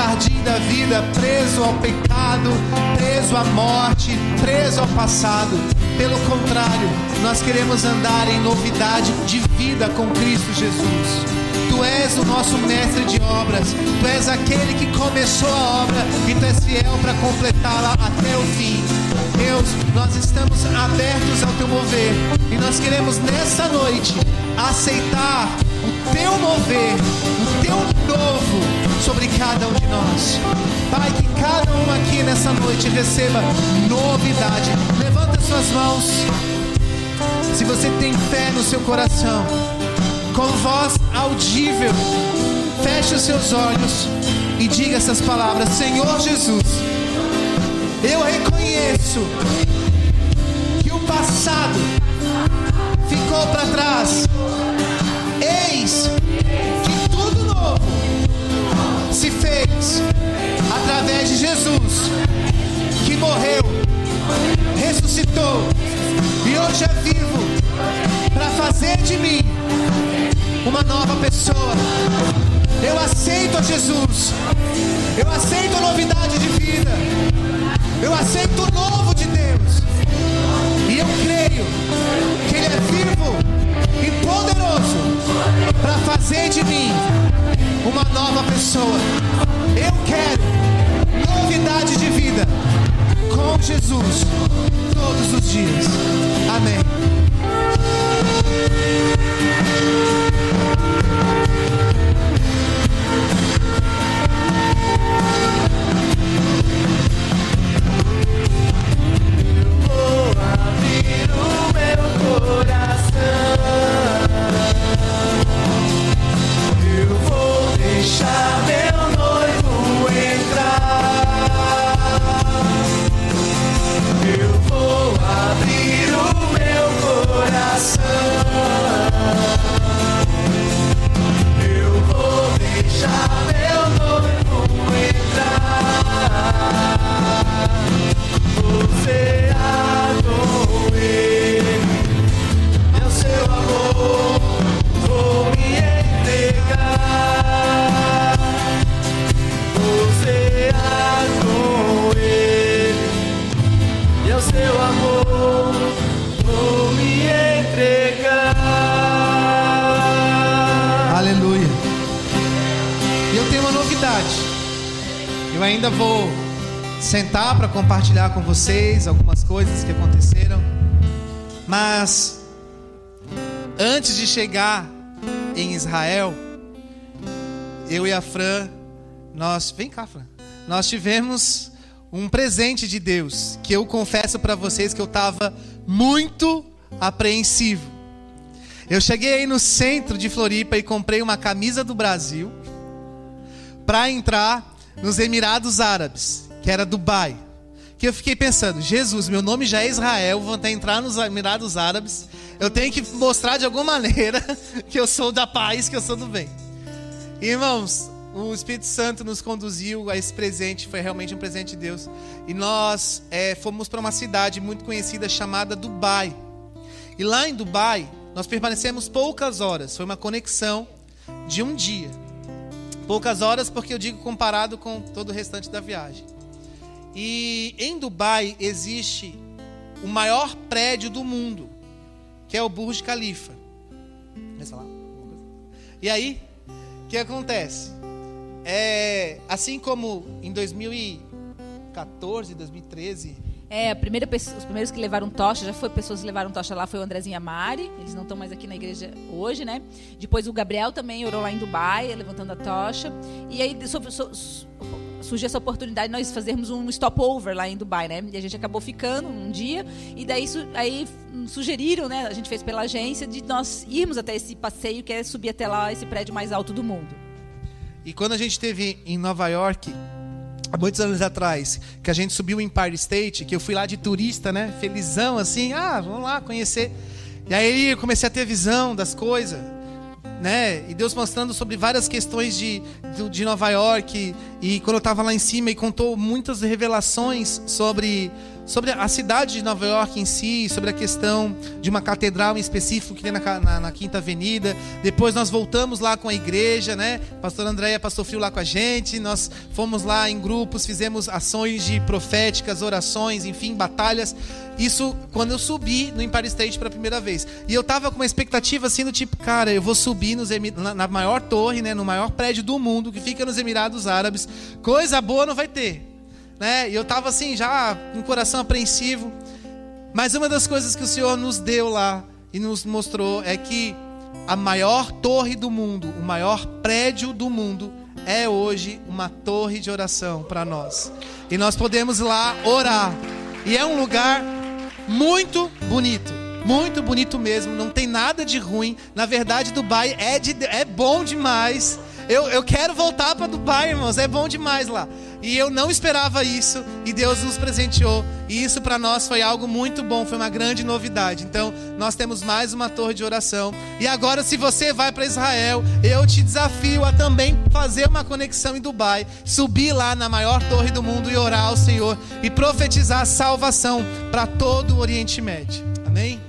jardim da vida preso ao pecado, preso à morte, preso ao passado. Pelo contrário, nós queremos andar em novidade de vida com Cristo Jesus. Tu és o nosso mestre de obras, tu és aquele que começou a obra e tu és fiel para completá-la até o fim. Deus, nós estamos abertos ao teu mover e nós queremos nessa noite aceitar o teu mover, o teu novo sobre cada um de nós. Pai, que cada um aqui nessa noite receba novidade. Levanta suas mãos. Se você tem fé no seu coração, com voz audível, feche os seus olhos e diga essas palavras: Senhor Jesus, eu reconheço que o passado ficou para trás. Eis fez através de Jesus, que morreu, ressuscitou e hoje é vivo para fazer de mim uma nova pessoa. Eu aceito a Jesus. Eu aceito a novidade de vida. Eu aceito o novo de Deus. E eu creio que Ele é vivo e poderoso para fazer de mim uma nova pessoa. Eu quero novidade de vida com Jesus todos os dias. Amém. Vou abrir o meu coração. Vou chegar em Israel, eu e a Fran, nós, vem cá, Fran. Nós tivemos um presente de Deus, que eu confesso para vocês que eu estava muito apreensivo. Eu cheguei aí no centro de Floripa e comprei uma camisa do Brasil para entrar nos Emirados Árabes, que era Dubai. Que eu fiquei pensando, Jesus, meu nome já é Israel, vou até entrar nos Emirados Árabes. Eu tenho que mostrar de alguma maneira que eu sou da paz, que eu sou do bem. Irmãos, o Espírito Santo nos conduziu a esse presente, foi realmente um presente de Deus. E nós é, fomos para uma cidade muito conhecida chamada Dubai. E lá em Dubai, nós permanecemos poucas horas. Foi uma conexão de um dia. Poucas horas, porque eu digo comparado com todo o restante da viagem. E em Dubai existe o maior prédio do mundo, que é o Burj Khalifa. E aí, o que acontece? É, assim como em 2014, 2013, É, a primeira pessoa, os primeiros que levaram tocha, já foi pessoas que levaram tocha lá, foi o Andrezinho e a Mari. Eles não estão mais aqui na igreja hoje, né? Depois o Gabriel também orou lá em Dubai, levantando a tocha. E aí so- so- su- surgiu essa oportunidade de nós fazermos um stopover lá em Dubai, né? E a gente acabou ficando um dia. E daí aí sugeriram, né? A gente fez pela agência de nós irmos até esse passeio, que é subir até lá, esse prédio mais alto do mundo. E quando a gente esteve em Nova York, há muitos anos atrás, que a gente subiu o Empire State, que eu fui lá de turista, né? Felizão, assim, ah, vamos lá conhecer. E aí eu comecei a ter visão das coisas, né? E Deus mostrando sobre várias questões de, de Nova York. E quando eu estava lá em cima, e contou muitas revelações sobre, sobre a cidade de Nova York em si, sobre a questão de uma catedral em específico que tem na, na, na Quinta Avenida. Depois nós voltamos lá com a igreja, né? Pastor Andréia passou frio lá com a gente. Nós fomos lá em grupos, fizemos ações de proféticas, orações, enfim, batalhas. Isso quando eu subi no Empire State pela primeira vez. E eu tava com uma expectativa assim do tipo, cara, eu vou subir nos na maior torre, né, no maior prédio do mundo que fica nos Emirados Árabes. Coisa boa não vai ter, né? E eu tava assim já com o coração apreensivo. Mas uma das coisas que o Senhor nos deu lá e nos mostrou é que a maior torre do mundo, o maior prédio do mundo é hoje uma torre de oração para nós. E nós podemos lá orar. E é um lugar muito bonito. Muito bonito mesmo, não tem nada de ruim. Na verdade, Dubai é, de, é bom demais. Eu, eu quero voltar para Dubai, irmãos, é bom demais lá. E eu não esperava isso, e Deus nos presenteou. E isso para nós foi algo muito bom, foi uma grande novidade. Então, nós temos mais uma torre de oração. E agora, se você vai para Israel, eu te desafio a também fazer uma conexão em Dubai, subir lá na maior torre do mundo e orar ao Senhor e profetizar salvação para todo o Oriente Médio. Amém?